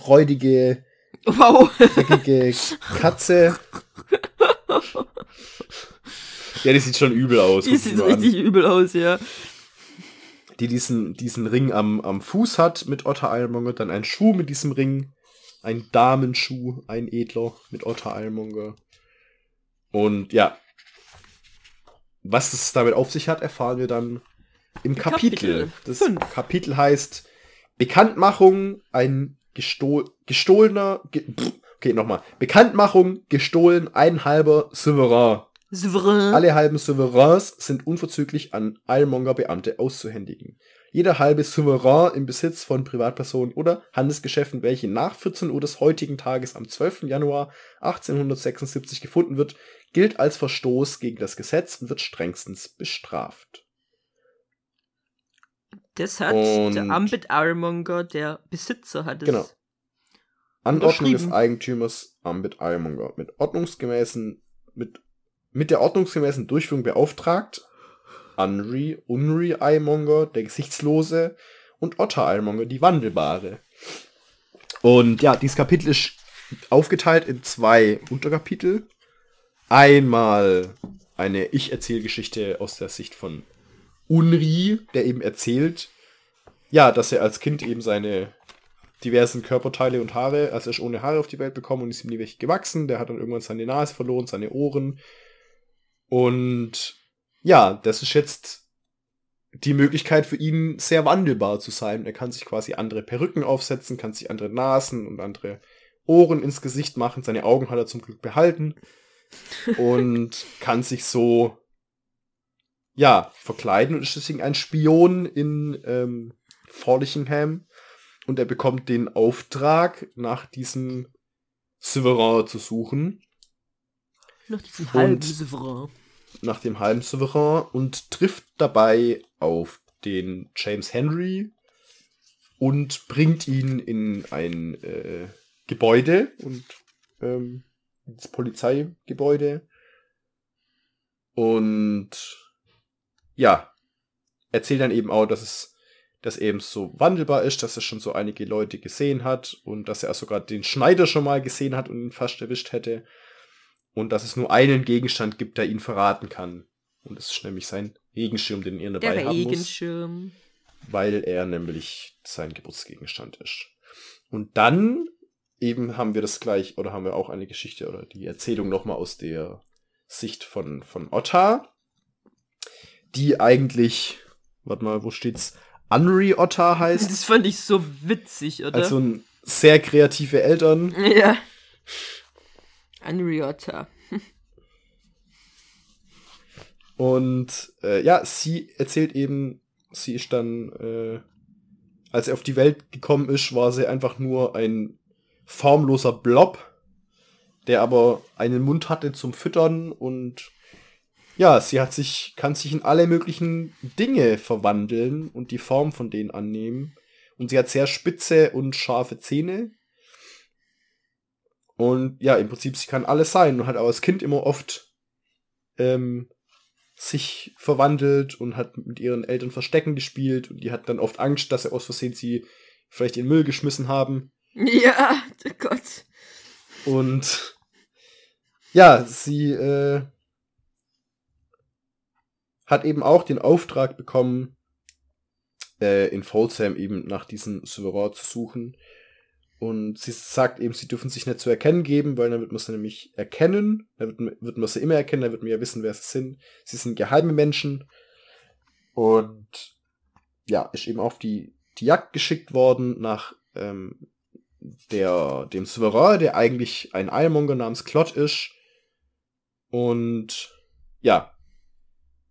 räudige, wow. dreckige Katze. ja, die sieht schon übel aus. Die sieht richtig übel aus, ja. Die diesen, diesen Ring am, am Fuß hat mit Otter Ironmonger, dann ein Schuh mit diesem Ring, ein Damenschuh, ein Edler mit Otter Ironmonger. Und ja, was es damit auf sich hat, erfahren wir dann im Kapitel. Kapitel. Das Fünf. Kapitel heißt Bekanntmachung, ein gestohl, gestohlener, ge, okay, nochmal. Bekanntmachung, gestohlen, ein halber Souverän. Souverän. Alle halben Souveräns sind unverzüglich an Eilmonger-Beamte auszuhändigen. Jeder halbe Souverän im Besitz von Privatpersonen oder Handelsgeschäften, welche nach 14 Uhr des heutigen Tages am 12. Januar 1876 gefunden wird, gilt als Verstoß gegen das Gesetz und wird strengstens bestraft. Das hat und der Ambit Ironmonger, der Besitzer, hat es. Genau. Anordnung des Eigentümers Ambit Ironmonger mit ordnungsgemäßen, mit, mit der ordnungsgemäßen Durchführung beauftragt. Unri, Unri Ironmonger, der Gesichtslose, und Otter Ironmonger, die Wandelbare. Und ja, dieses Kapitel ist aufgeteilt in zwei Unterkapitel. Einmal eine Ich-Erzählgeschichte aus der Sicht von Unri, der eben erzählt, ja, dass er als Kind eben seine diversen Körperteile und Haare, also er ist ohne Haare auf die Welt bekommen und ist ihm nie welche gewachsen. Der hat dann irgendwann seine Nase verloren, seine Ohren. Und ja, das ist jetzt die Möglichkeit für ihn, sehr wandelbar zu sein. Er kann sich quasi andere Perücken aufsetzen, kann sich andere Nasen und andere Ohren ins Gesicht machen. Seine Augen hat er zum Glück behalten. Und kann sich so ja, verkleiden und ist deswegen ein Spion in ähm, Forlichingham. Und er bekommt den Auftrag, nach diesem Souverän zu suchen. Nach diesem halben Souverän. Nach dem halben Souverän und trifft dabei auf den James Henry und bringt ihn in ein äh, Gebäude und ähm, ins Polizeigebäude. Und ja, erzählt dann eben auch, dass es dass eben so wandelbar ist, dass er schon so einige Leute gesehen hat und dass er sogar den Schneider schon mal gesehen hat und ihn fast erwischt hätte. Und dass es nur einen Gegenstand gibt, der ihn verraten kann. Und das ist nämlich sein Regenschirm, den er dabei der haben Regenschirm. muss. Weil er nämlich sein Geburtsgegenstand ist. Und dann eben haben wir das gleich, oder haben wir auch eine Geschichte oder die Erzählung nochmal aus der Sicht von, von Otta die eigentlich, warte mal, wo steht's? Unri Otter heißt. Das fand ich so witzig, oder? Also ein sehr kreative Eltern. Ja. Unri Otter. Und äh, ja, sie erzählt eben, sie ist dann, äh, als sie auf die Welt gekommen ist, war sie einfach nur ein formloser Blob, der aber einen Mund hatte zum Füttern und ja, sie hat sich, kann sich in alle möglichen Dinge verwandeln und die Form von denen annehmen. Und sie hat sehr spitze und scharfe Zähne. Und ja, im Prinzip, sie kann alles sein und hat auch als Kind immer oft ähm, sich verwandelt und hat mit ihren Eltern Verstecken gespielt und die hat dann oft Angst, dass sie aus Versehen sie vielleicht in Müll geschmissen haben. Ja, oh Gott. Und ja, sie äh, hat eben auch den Auftrag bekommen, äh, in Folsham eben nach diesem Souverän zu suchen. Und sie sagt eben, sie dürfen sich nicht zu erkennen geben, weil dann wird man sie nämlich erkennen. Dann wird, wird man sie immer erkennen, dann wird man ja wissen, wer sie sind. Sie sind geheime Menschen. Und ja, ist eben auf die, die Jagd geschickt worden nach ähm, der, dem Souverän, der eigentlich ein Eilmonger namens Klott ist. Und ja,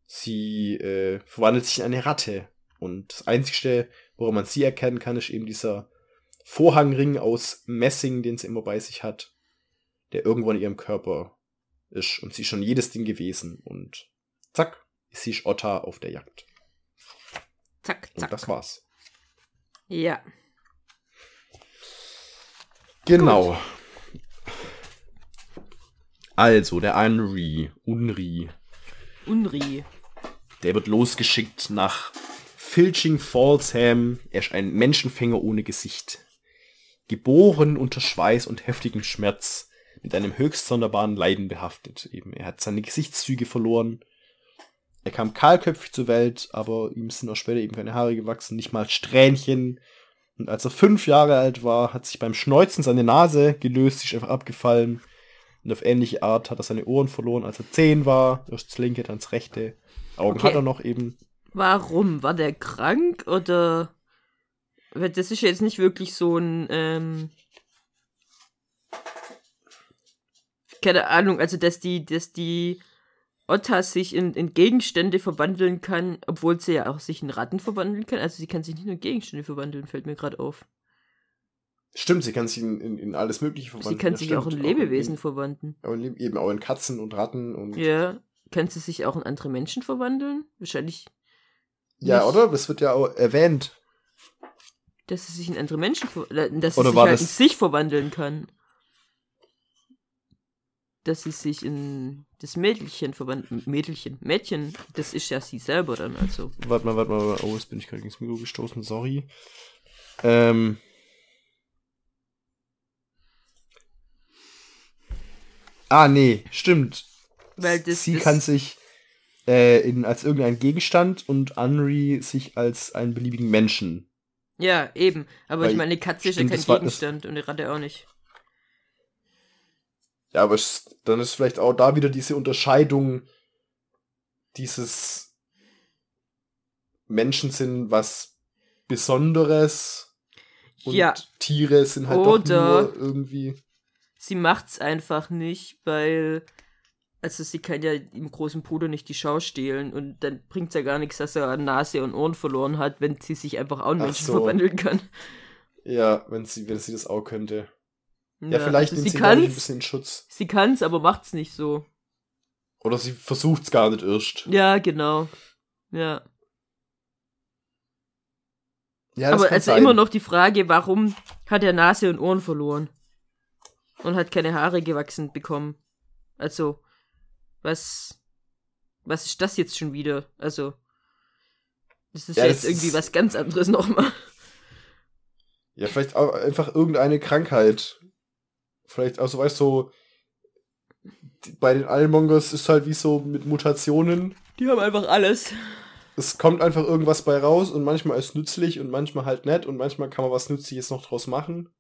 sie äh, verwandelt sich in eine Ratte. Und das Einzige, woran man sie erkennen kann, ist eben dieser Vorhangring aus Messing, den sie immer bei sich hat, der irgendwo in ihrem Körper ist. Und sie ist schon jedes Ding gewesen. Und zack, ist sie Otta auf der Jagd. Zack, zack. Und das war's. Ja. Genau. Gut. Also, der Unri, Unri. Unri. Der wird losgeschickt nach Filching Fallsham. Er ist ein Menschenfänger ohne Gesicht. Geboren unter Schweiß und heftigem Schmerz, mit einem höchst sonderbaren Leiden behaftet. Eben, er hat seine Gesichtszüge verloren. Er kam kahlköpfig zur Welt, aber ihm sind auch später eben keine Haare gewachsen, nicht mal Strähnchen. Und als er fünf Jahre alt war, hat sich beim Schneuzen seine Nase gelöst, ist einfach abgefallen. Und auf ähnliche Art hat er seine Ohren verloren, als er zehn war. Das linke, dann das rechte. Augen okay. hat er noch eben. Warum? War der krank oder? Das ist jetzt nicht wirklich so ein, ähm, keine Ahnung, also dass die, dass die Otta sich in, in Gegenstände verwandeln kann, obwohl sie ja auch sich in Ratten verwandeln kann. Also sie kann sich nicht nur in Gegenstände verwandeln, fällt mir gerade auf. Stimmt, sie kann sich in, in, in, alles Mögliche verwandeln. Sie kann ja, sich stimmt. auch in Lebewesen auch verwandeln. Aber eben auch in Katzen und Ratten und. Ja. Kann sie sich auch in andere Menschen verwandeln? Wahrscheinlich. Ja, nicht. oder? Das wird ja auch erwähnt. Dass sie sich in andere Menschen dass sie oder sich halt in sich verwandeln kann. Dass sie sich in das Mädchen verwandeln. Mädchen. Mädchen, das ist ja sie selber dann, also. Warte mal, warte mal. Oh, jetzt bin ich gerade ins Mikro gestoßen, sorry. Ähm. Ah, nee, stimmt. Weil das, Sie das kann sich äh, in, als irgendein Gegenstand und Henry sich als einen beliebigen Menschen. Ja, eben. Aber Weil, ich meine, eine Katze ist ja kein Gegenstand und eine Ratte auch nicht. Ja, aber es, dann ist vielleicht auch da wieder diese Unterscheidung, dieses Menschen sind was Besonderes und ja. Tiere sind halt Oder doch nur irgendwie sie macht's einfach nicht, weil also sie kann ja im großen Bruder nicht die Schau stehlen und dann bringt's ja gar nichts, dass er Nase und Ohren verloren hat, wenn sie sich einfach auch in Menschen so. verwandeln kann. Ja, wenn sie, wenn sie das auch könnte. Ja, ja vielleicht also nimmt sie, sie ein bisschen Schutz. Sie kann's, aber macht's nicht so. Oder sie versucht's gar nicht erst. Ja, genau. Ja. Ja, aber also sein. immer noch die Frage, warum hat er Nase und Ohren verloren? und hat keine Haare gewachsen bekommen. Also, was, was ist das jetzt schon wieder? Also, das ist ja, jetzt das irgendwie was ganz anderes nochmal. Ja, vielleicht auch einfach irgendeine Krankheit. Vielleicht, also weißt du, so, bei den Almongers ist halt wie so mit Mutationen. Die haben einfach alles. Es kommt einfach irgendwas bei raus und manchmal ist es nützlich und manchmal halt nett und manchmal kann man was Nützliches noch draus machen.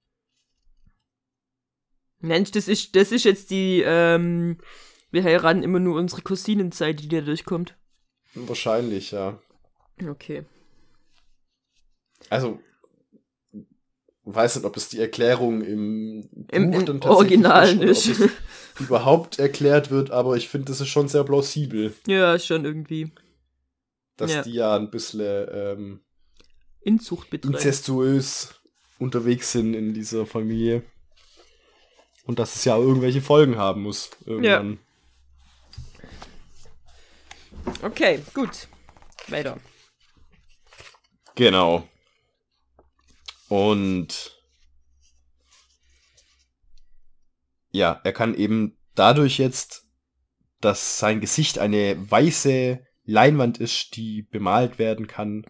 Mensch, das ist, das ist jetzt die, ähm, wir heiraten immer nur unsere Cousinenzeit, die da durchkommt. Wahrscheinlich, ja. Okay. Also, weiß nicht, ob es die Erklärung im, Im, Buch im Original ist. Oder, überhaupt erklärt wird, aber ich finde, das ist schon sehr plausibel. Ja, schon irgendwie. Dass ja. die ja ein bisschen ähm, Inzucht betreiben. inzestuös unterwegs sind in dieser Familie. Und dass es ja irgendwelche Folgen haben muss. Irgendwann. Ja. Okay, gut. Weiter. Genau. Und ja, er kann eben dadurch jetzt, dass sein Gesicht eine weiße Leinwand ist, die bemalt werden kann,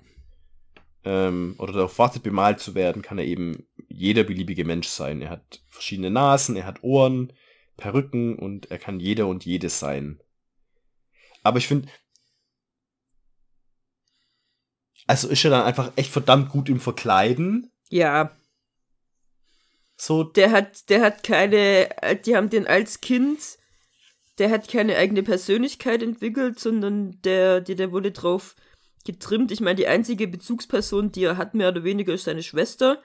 ähm, oder darauf wartet, bemalt zu werden, kann er eben jeder beliebige Mensch sein. Er hat verschiedene Nasen, er hat Ohren, Perücken und er kann jeder und jedes sein. Aber ich finde, also ist er dann einfach echt verdammt gut im Verkleiden. Ja. So. Der hat, der hat keine, die haben den als Kind, der hat keine eigene Persönlichkeit entwickelt, sondern der, der, der wurde drauf getrimmt. Ich meine, die einzige Bezugsperson, die er hat, mehr oder weniger, ist seine Schwester.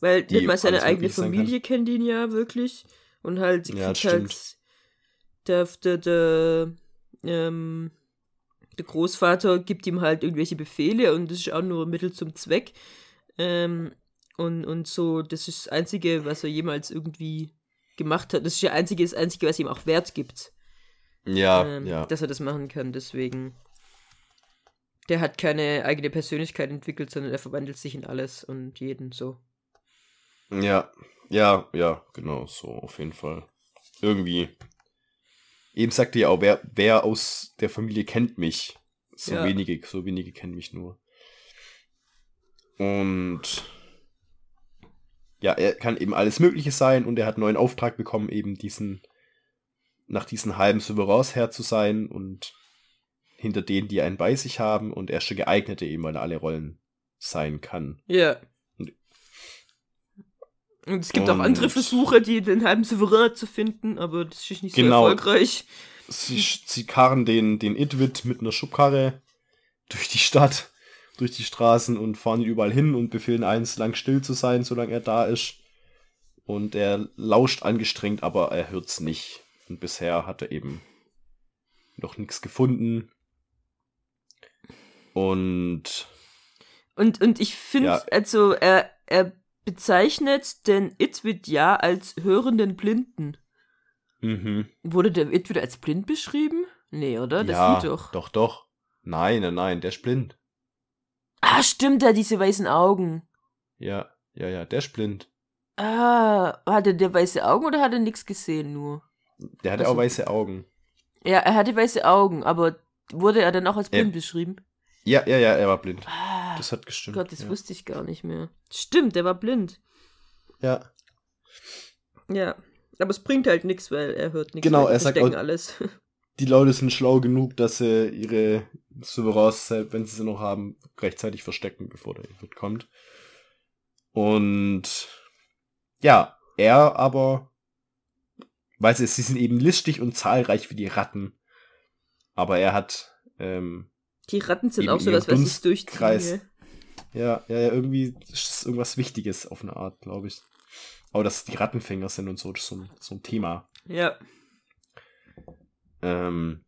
Weil die nicht mal seine eigene Familie kennt ihn ja wirklich. Und halt, sie ja, kriegt halt der, der, der, ähm, der Großvater gibt ihm halt irgendwelche Befehle und das ist auch nur Mittel zum Zweck. Ähm, und, und so, das ist das Einzige, was er jemals irgendwie gemacht hat. Das ist ja einzige, das Einzige, was ihm auch Wert gibt. Ja, ähm, ja. Dass er das machen kann, deswegen. Der hat keine eigene Persönlichkeit entwickelt, sondern er verwandelt sich in alles und jeden so. Ja, ja, ja, genau, so auf jeden Fall. Irgendwie. Eben sagte ja auch, wer, wer aus der Familie kennt mich. So ja. wenige, so wenige kennen mich nur. Und ja, er kann eben alles Mögliche sein und er hat einen neuen Auftrag bekommen, eben diesen, nach diesen halben Souveräns her zu sein und hinter denen, die einen bei sich haben und er ist schon geeignete eben, weil er alle Rollen sein kann. Ja. Und es gibt und auch andere Versuche, die den halben Souverän zu finden, aber das ist nicht genau. so erfolgreich. Sie, sie karren den, den Idwit mit einer Schubkarre durch die Stadt, durch die Straßen und fahren überall hin und befehlen eins, lang still zu sein, solange er da ist. Und er lauscht angestrengt, aber er hört's nicht. Und bisher hat er eben noch nichts gefunden. Und. Und, und ich finde, ja. also er, er bezeichnet den Itwit ja als hörenden Blinden. Mhm. Wurde der Itwit als blind beschrieben? Nee, oder? Das ja, doch. Doch, doch. Nein, nein, nein, der ist blind. Ah, stimmt, hat diese weißen Augen. Ja, ja, ja, der ist blind. Ah, hatte der weiße Augen oder hat er nichts gesehen nur? Der hatte also, auch weiße Augen. Ja, er hatte weiße Augen, aber wurde er dann auch als blind er, beschrieben? Ja, ja, ja, er war blind. Ah, das hat gestimmt. Gott, das ja. wusste ich gar nicht mehr. Stimmt, er war blind. Ja. Ja, aber es bringt halt nichts, weil er hört nichts. Genau, er sagt auch, alles. Die Leute sind schlau genug, dass sie ihre Souverains, wenn sie sie noch haben, rechtzeitig verstecken, bevor der Event kommt. Und ja, er aber, weiß es, sie sind eben listig und zahlreich wie die Ratten. Aber er hat ähm, die Ratten sind auch so das, was sich durchziehen. Ja, ja, ja, irgendwie ist irgendwas Wichtiges auf eine Art, glaube ich. Aber dass die Rattenfänger sind und so, das ist so so ein Thema. Ja. Ähm,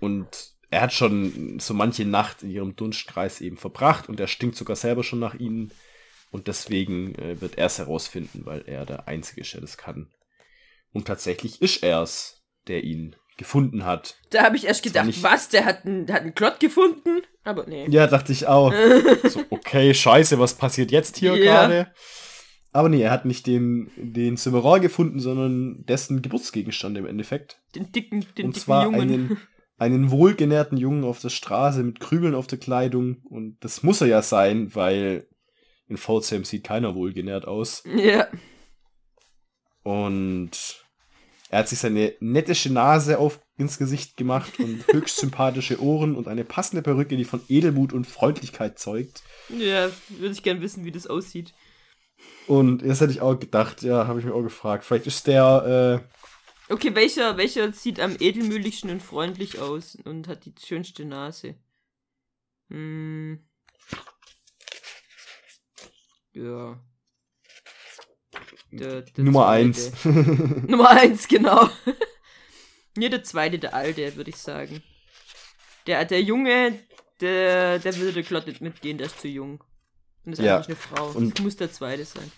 und er hat schon so manche Nacht in ihrem Dunstkreis eben verbracht und er stinkt sogar selber schon nach ihnen. Und deswegen äh, wird er es herausfinden, weil er der Einzige ist, der das kann. Und tatsächlich ist er es, der ihn gefunden hat. Da habe ich erst gedacht, nicht... was? Der hat, einen, hat einen Klott gefunden? Aber nee. Ja, dachte ich auch. so, okay, scheiße, was passiert jetzt hier ja. gerade? Aber nee, er hat nicht den, den Silverar gefunden, sondern dessen Geburtsgegenstand im Endeffekt. Den dicken, den Und dicken zwar Jungen. Einen, einen wohlgenährten Jungen auf der Straße mit Krübeln auf der Kleidung. Und das muss er ja sein, weil in Foldsam sieht keiner wohlgenährt aus. Ja. Und er hat sich seine nettische Nase auf ins Gesicht gemacht und höchst sympathische Ohren und eine passende Perücke, die von Edelmut und Freundlichkeit zeugt. Ja, würde ich gern wissen, wie das aussieht. Und das hätte ich auch gedacht, ja, habe ich mir auch gefragt. Vielleicht ist der. Äh okay, welcher, welcher sieht am edelmütigsten und freundlich aus und hat die schönste Nase? Hm. Ja. Der, der Nummer zweite. eins. Nummer eins, genau. nee, der zweite, der alte, würde ich sagen. Der, der Junge, der, der würde Klott nicht mitgehen, der ist zu jung. Und ist ja. eigentlich eine Frau. Und das muss der zweite sein.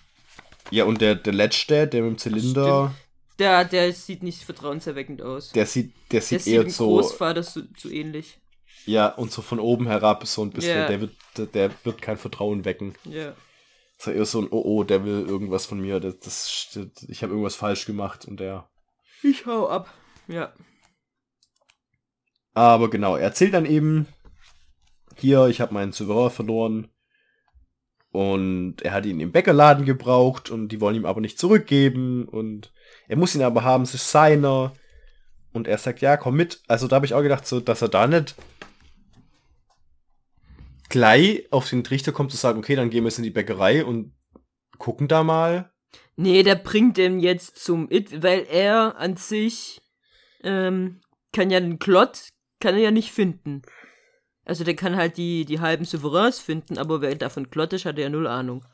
Ja, und der, der letzte, der mit dem Zylinder. Der, der sieht nicht vertrauenserweckend aus. Der sieht, der sieht der eher sieht so. Großvater so, so ähnlich. Ja, und so von oben herab so ein bisschen. Yeah. Der, wird, der, der, wird kein Vertrauen wecken. Ja. Das ist eher so ein, oh oh, der will irgendwas von mir. Das, das, ich habe irgendwas falsch gemacht und der. Ich hau ab. Ja. Aber genau, er erzählt dann eben, hier, ich habe meinen Souverän verloren. Und er hat ihn im Bäckerladen gebraucht und die wollen ihm aber nicht zurückgeben. Und er muss ihn aber haben, es ist seiner. Und er sagt, ja, komm mit. Also da habe ich auch gedacht, so, dass er da nicht gleich auf den Trichter kommt zu sagen, okay, dann gehen wir jetzt in die Bäckerei und gucken da mal. Nee, der bringt den jetzt zum It, weil er an sich ähm, kann ja den Klott, kann er ja nicht finden. Also der kann halt die, die halben Souveräns finden, aber wer davon Klott ist, hat er ja null Ahnung.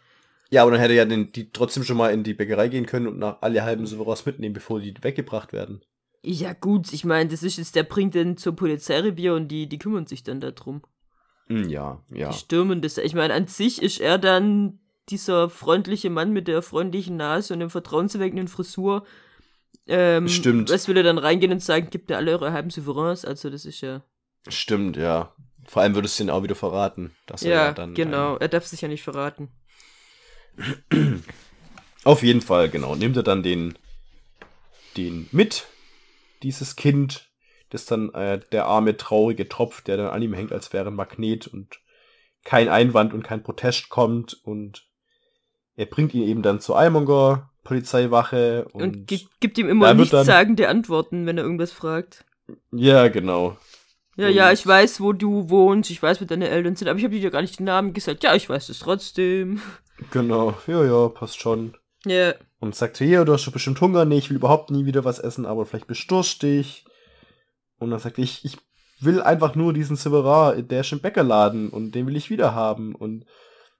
Ja, aber dann hätte er ja den, die trotzdem schon mal in die Bäckerei gehen können und nach alle halben Souveräns mitnehmen, bevor die weggebracht werden. Ja gut, ich meine, das ist jetzt, der bringt den zur Polizeirevier und die, die kümmern sich dann darum. Hm, ja, ja. Die stürmen das. Ich meine, an sich ist er dann dieser freundliche Mann mit der freundlichen Nase und dem vertrauenserweckenden Frisur. Ähm, Stimmt. Was will er dann reingehen und sagen, gibt mir alle eure halben Souveräns? Also, das ist ja. Stimmt, ja. Vor allem würdest du ihn auch wieder verraten. Dass ja, er dann genau. Er darf sich ja nicht verraten. Auf jeden Fall, genau. Nimmt er dann den, den mit, dieses Kind, ist dann äh, der arme, traurige Tropf, der dann an ihm hängt, als wäre ein Magnet und kein Einwand und kein Protest kommt und er bringt ihn eben dann zur Almonger Polizeiwache und, und gibt, gibt ihm immer nichtssagende Antworten, wenn er irgendwas fragt. Ja, genau. Ja, und ja, ich weiß, wo du wohnst, ich weiß, wo deine Eltern sind, aber ich habe dir gar nicht den Namen gesagt. Ja, ich weiß es trotzdem. Genau, ja, ja, passt schon. Ja. Yeah. Und sagt hier, du hast schon bestimmt Hunger, nee, ich will überhaupt nie wieder was essen, aber vielleicht bist du durstig. Und dann sagt ich, ich will einfach nur diesen Silverar, der ist im Bäckerladen und den will ich wieder haben. Und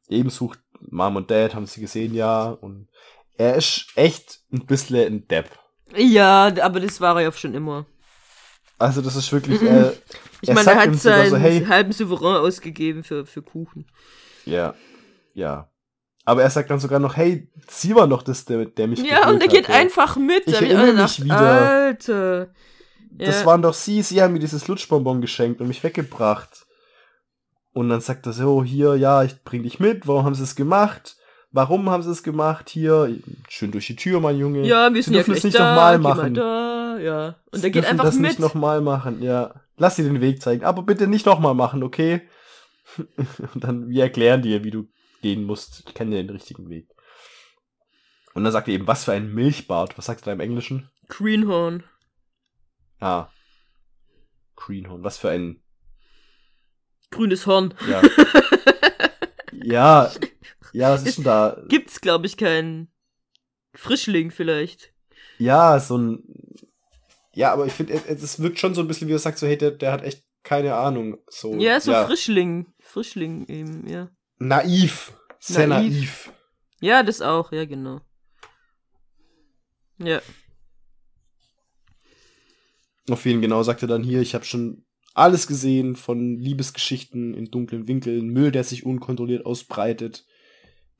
eben sucht Mom und Dad, haben sie gesehen, ja. Und er ist echt ein bisschen ein Depp. Ja, aber das war er ja schon immer. Also das ist wirklich. Äh, ich meine, er hat seinen so, hey, halben Souverän ausgegeben für, für Kuchen. Ja, ja. Aber er sagt dann sogar noch, hey, sie war doch das, der, der mich Ja, und er geht einfach mit. Ich erinnere mich wieder. Alter. Ja. Das waren doch sie, sie haben mir dieses Lutschbonbon geschenkt und mich weggebracht. Und dann sagt er so, hier, ja, ich bring dich mit, warum haben sie es gemacht? Warum haben sie es gemacht? Hier, schön durch die Tür, mein Junge. Ja, wir sind sie ja es nicht nochmal machen. Da, ja. Und er geht einfach das mit. nicht nochmal machen, ja. Lass dir den Weg zeigen, aber bitte nicht nochmal machen, okay? und dann, wir erklären dir, wie du gehen musst. Ich kenne den richtigen Weg. Und dann sagt er eben, was für ein Milchbart. Was sagt er da im Englischen? Greenhorn. Ah. Greenhorn. Was für ein. Grünes Horn. Ja. ja. Ja, was ist denn da? Gibt's, glaube ich, keinen Frischling vielleicht. Ja, so ein. Ja, aber ich finde, es wirkt schon so ein bisschen, wie er sagt, so, hey, der, der hat echt keine Ahnung. So, ja, so ja. Frischling. Frischling eben, ja. Naiv. Sehr naiv. naiv. Ja, das auch, ja, genau. Ja. Auf jeden genau sagt er dann hier, ich habe schon alles gesehen von Liebesgeschichten in dunklen Winkeln, Müll, der sich unkontrolliert ausbreitet,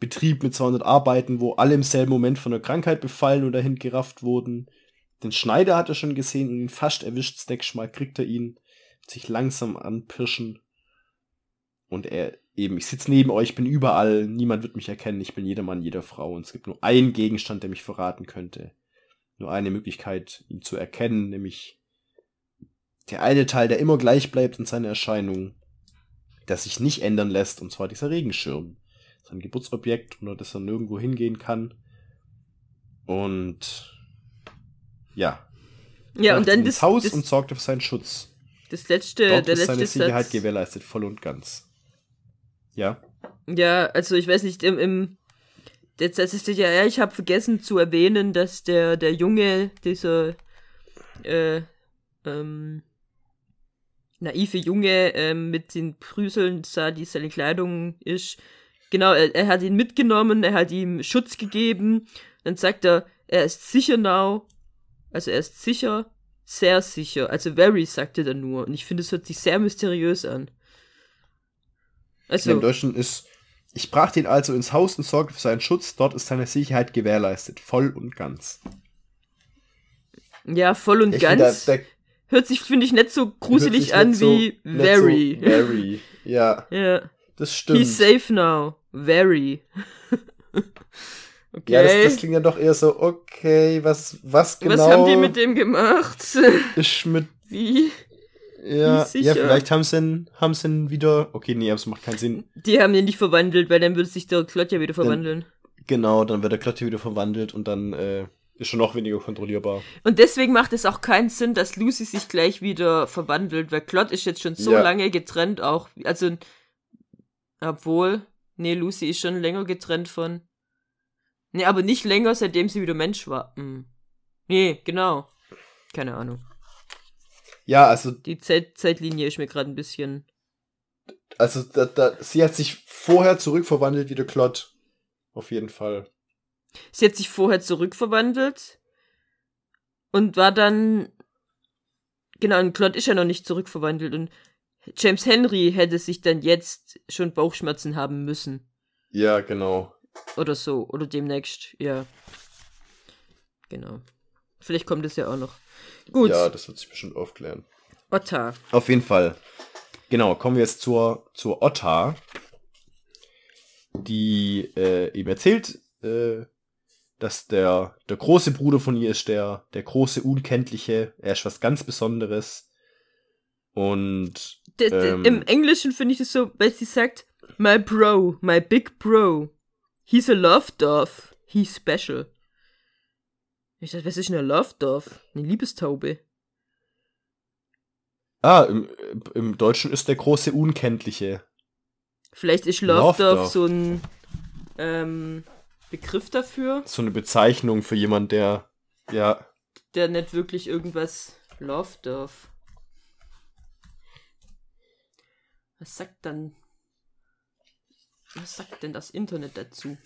Betrieb mit 200 Arbeiten, wo alle im selben Moment von einer Krankheit befallen und dahin gerafft wurden. Den Schneider hat er schon gesehen und ihn fast erwischt. Snackschmal kriegt er ihn, sich langsam anpirschen. Und er eben, ich sitze neben euch, bin überall, niemand wird mich erkennen, ich bin jeder Mann, jeder Frau und es gibt nur einen Gegenstand, der mich verraten könnte. Nur eine Möglichkeit, ihn zu erkennen, nämlich der eine Teil, der immer gleich bleibt in seiner Erscheinung, der sich nicht ändern lässt, und zwar dieser Regenschirm. Sein Geburtsobjekt, unter das er nirgendwo hingehen kann. Und ja. Ja, und dann das Haus das, und sorgte für seinen Schutz. Das letzte, Dort der ist letzte seine Sicherheit Satz. gewährleistet, voll und ganz. Ja. Ja, also ich weiß nicht, im, im jetzt das ist ja, ja, ich habe vergessen zu erwähnen, dass der der Junge, dieser äh, ähm, naive Junge ähm, mit den Prüseln sah, die seine Kleidung ist. Genau, er, er, hat ihn mitgenommen, er hat ihm Schutz gegeben. Dann sagt er, er ist sicher now. Also er ist sicher, sehr sicher. Also very, sagt er dann nur. Und ich finde, es hört sich sehr mysteriös an. Also, Im Deutschen ist, ich brachte ihn also ins Haus und sorgte für seinen Schutz, dort ist seine Sicherheit gewährleistet, voll und ganz. Ja, voll und ich ganz. Der, der hört sich, finde ich, nicht so gruselig an wie so, very. So very, ja. ja. Das stimmt. He's safe now. Very. okay. Ja, das, das, klingt ja doch eher so, okay, was, was genau. Was haben die mit dem gemacht? Ist mit. Wie? Ja, ja, vielleicht haben sie ihn, haben sie ihn wieder. Okay, nee, aber es macht keinen Sinn. Die haben ihn nicht verwandelt, weil dann würde sich der Klott ja wieder verwandeln. Dann, genau, dann wird der Klott ja wieder verwandelt und dann äh, ist schon noch weniger kontrollierbar. Und deswegen macht es auch keinen Sinn, dass Lucy sich gleich wieder verwandelt, weil Klott ist jetzt schon so ja. lange getrennt, auch. Also, obwohl. Nee, Lucy ist schon länger getrennt von. Nee, aber nicht länger, seitdem sie wieder Mensch war. Hm. Nee, genau. Keine Ahnung. Ja, also. Die Zeit Zeitlinie ist mir gerade ein bisschen. Also, da, da, sie hat sich vorher zurückverwandelt wie der Klott. Auf jeden Fall. Sie hat sich vorher zurückverwandelt und war dann. Genau, und Klott ist ja noch nicht zurückverwandelt und James Henry hätte sich dann jetzt schon Bauchschmerzen haben müssen. Ja, genau. Oder so, oder demnächst, ja. Genau. Vielleicht kommt es ja auch noch. Gut. Ja, das wird sich bestimmt aufklären. Otta. Auf jeden Fall. Genau, kommen wir jetzt zur, zur Otta, die äh, ihm erzählt, äh, dass der, der große Bruder von ihr ist der, der große Unkenntliche. Er ist was ganz Besonderes. Und. Ähm, Im Englischen finde ich das so, weil sie sagt, My bro, my big bro. He's a love dove. He's special. Ich dachte, was ist eine Love Dove? Eine Liebestaube. Ah, im, im Deutschen ist der große Unkenntliche. Vielleicht ist Love, Love Dove so ein ähm, Begriff dafür. So eine Bezeichnung für jemanden, der, ja. Der nicht wirklich irgendwas Love Dove. Was sagt dann. Was sagt denn das Internet dazu?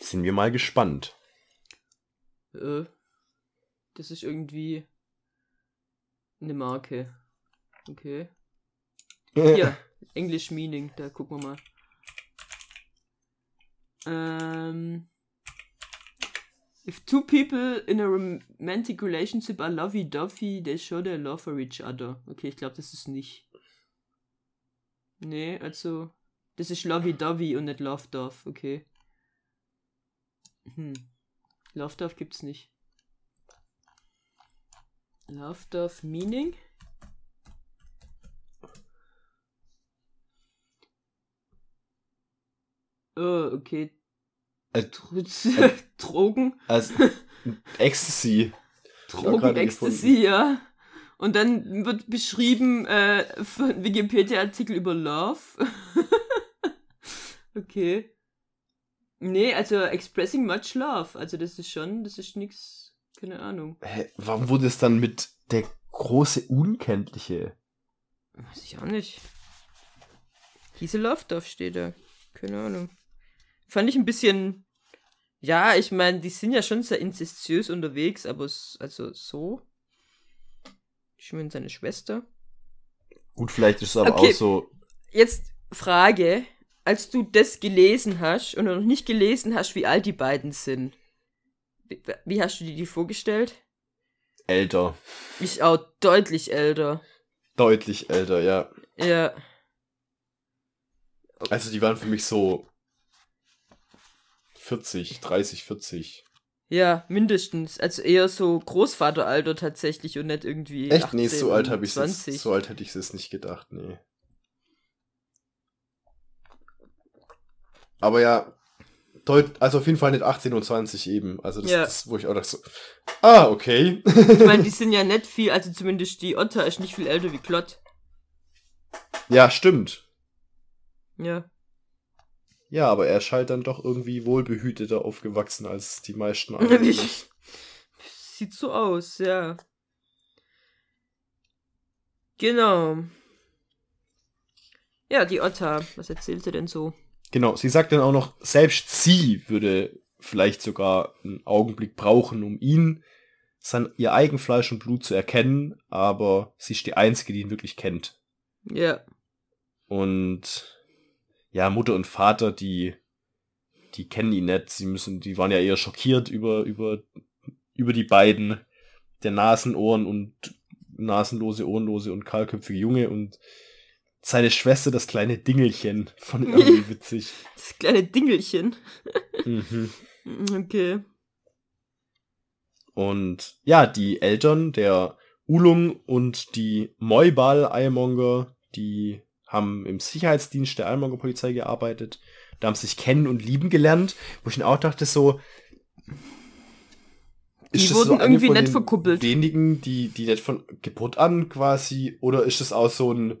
Sind wir mal gespannt. Äh, das ist irgendwie eine Marke. Okay. Hier, English Meaning, da gucken wir mal. Ähm. If two people in a romantic relationship are lovey-dovey, they show their love for each other. Okay, ich glaube, das ist nicht. Nee, also. Das ist lovey-dovey und nicht love-dove, okay. Hm. Love-dove gibt's nicht. Love-dove meaning? Oh, okay. Äh, äh, Drogen. Also, Ecstasy. Drogen, Ecstasy, ja. Und dann wird beschrieben, äh, von Wikipedia-Artikel über Love. okay. Nee, also expressing much love. Also das ist schon, das ist nix, keine Ahnung. Hä, warum wurde es dann mit der große Unkenntliche? Weiß ich auch nicht. Diese Love Dove steht da. Keine Ahnung. Fand ich ein bisschen. Ja, ich meine, die sind ja schon sehr inzestiös unterwegs, aber also so. Ich meine, seine Schwester. Gut, vielleicht ist es aber okay. auch so. Jetzt Frage. Als du das gelesen hast und noch nicht gelesen hast, wie alt die beiden sind, wie, wie hast du dir die vorgestellt? Älter. Ich auch deutlich älter. Deutlich älter, ja. Ja. Also die waren für mich so 40, 30, 40. Ja, mindestens. Also eher so Großvateralter tatsächlich und nicht irgendwie. Echt? 18, nee, so alt habe ich es So alt hätte ich es nicht gedacht, nee. Aber ja, deut also auf jeden Fall nicht 18 und 20 eben. Also das, ja. das wo ich auch dachte so, ah, okay. ich meine, die sind ja nicht viel, also zumindest die Otter ist nicht viel älter wie Klott. Ja, stimmt. Ja. Ja, aber er scheint dann doch irgendwie wohlbehüteter aufgewachsen als die meisten anderen. Sieht so aus, ja. Genau. Ja, die Otta, was erzählt er denn so? Genau, sie sagt dann auch noch, selbst sie würde vielleicht sogar einen Augenblick brauchen, um ihn, sein, ihr Eigenfleisch und Blut zu erkennen, aber sie ist die Einzige, die ihn wirklich kennt. Ja. Und ja, Mutter und Vater, die, die kennen ihn nicht. Sie müssen, die waren ja eher schockiert über, über, über die beiden, der Nasenohren und nasenlose, ohrenlose und kahlköpfige Junge und seine Schwester, das kleine Dingelchen. Von irgendwie witzig. Das kleine Dingelchen. mhm. Okay. Und ja, die Eltern der Ulung und die Moibal Eiermonger, die haben im Sicherheitsdienst der Almonger Polizei gearbeitet. Da haben sie sich kennen und lieben gelernt, wo ich mir auch dachte, so. Die wurden so irgendwie nicht verkuppelt. Wenigen, die, die nicht von Geburt an quasi, oder ist es auch so ein,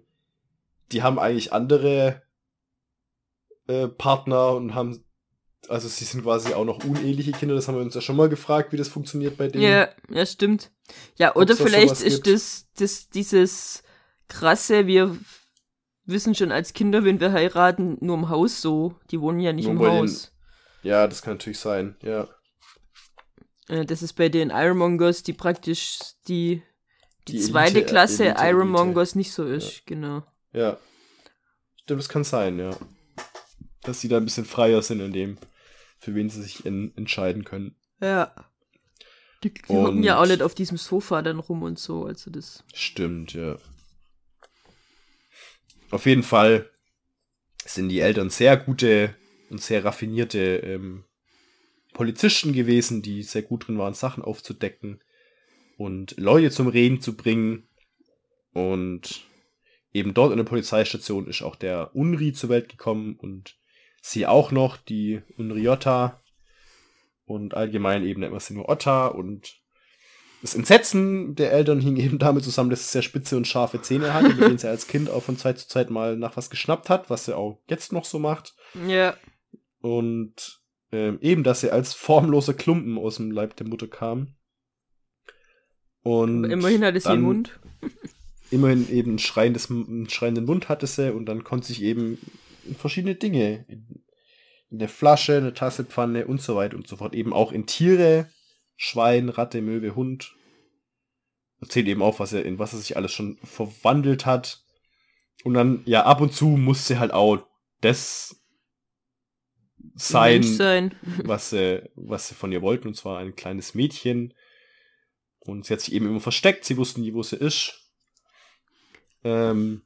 die haben eigentlich andere äh, Partner und haben, also sie sind quasi auch noch uneheliche Kinder, das haben wir uns ja schon mal gefragt, wie das funktioniert bei denen. Ja, ja, stimmt. Ja, oder vielleicht ist das, das, dieses krasse, wir wissen schon als Kinder, wenn wir heiraten, nur im Haus so. Die wohnen ja nicht nur im Haus. Den, ja, das kann natürlich sein, ja. Äh, das ist bei den Ironmongers, die praktisch die, die, die zweite Elite, Klasse Elite, Ironmongers nicht so ist, ja. genau. Ja. Stimmt, das kann sein, ja. Dass sie da ein bisschen freier sind in dem, für wen sie sich in, entscheiden können. Ja. Die, die hocken ja auch nicht auf diesem Sofa dann rum und so, also das. Stimmt, ja. Auf jeden Fall sind die Eltern sehr gute und sehr raffinierte ähm, Polizisten gewesen, die sehr gut drin waren, Sachen aufzudecken und Leute zum Reden zu bringen. Und eben dort in der Polizeistation ist auch der Unri zur Welt gekommen und sie auch noch, die Unriota. Und allgemein eben sie nur Otta und das Entsetzen der Eltern hing eben damit zusammen, dass es sehr spitze und scharfe Zähne hatte, mit denen sie als Kind auch von Zeit zu Zeit mal nach was geschnappt hat, was sie auch jetzt noch so macht. Ja. Und ähm, eben, dass sie als formloser Klumpen aus dem Leib der Mutter kam. Und immerhin hatte sie einen Mund. immerhin eben ein, schreiendes, einen schreienden Mund hatte sie und dann konnte sich eben verschiedene Dinge in, in der Flasche, eine Tasse, Pfanne und so weiter und so fort eben auch in Tiere, Schwein, Ratte, Möwe, Hund. Erzählt eben auch, was er in was er sich alles schon verwandelt hat. Und dann, ja, ab und zu musste halt auch das sein, sein. was, sie, was sie von ihr wollten, und zwar ein kleines Mädchen. Und sie hat sich eben immer versteckt, sie wussten nie, wo sie ist. Ähm,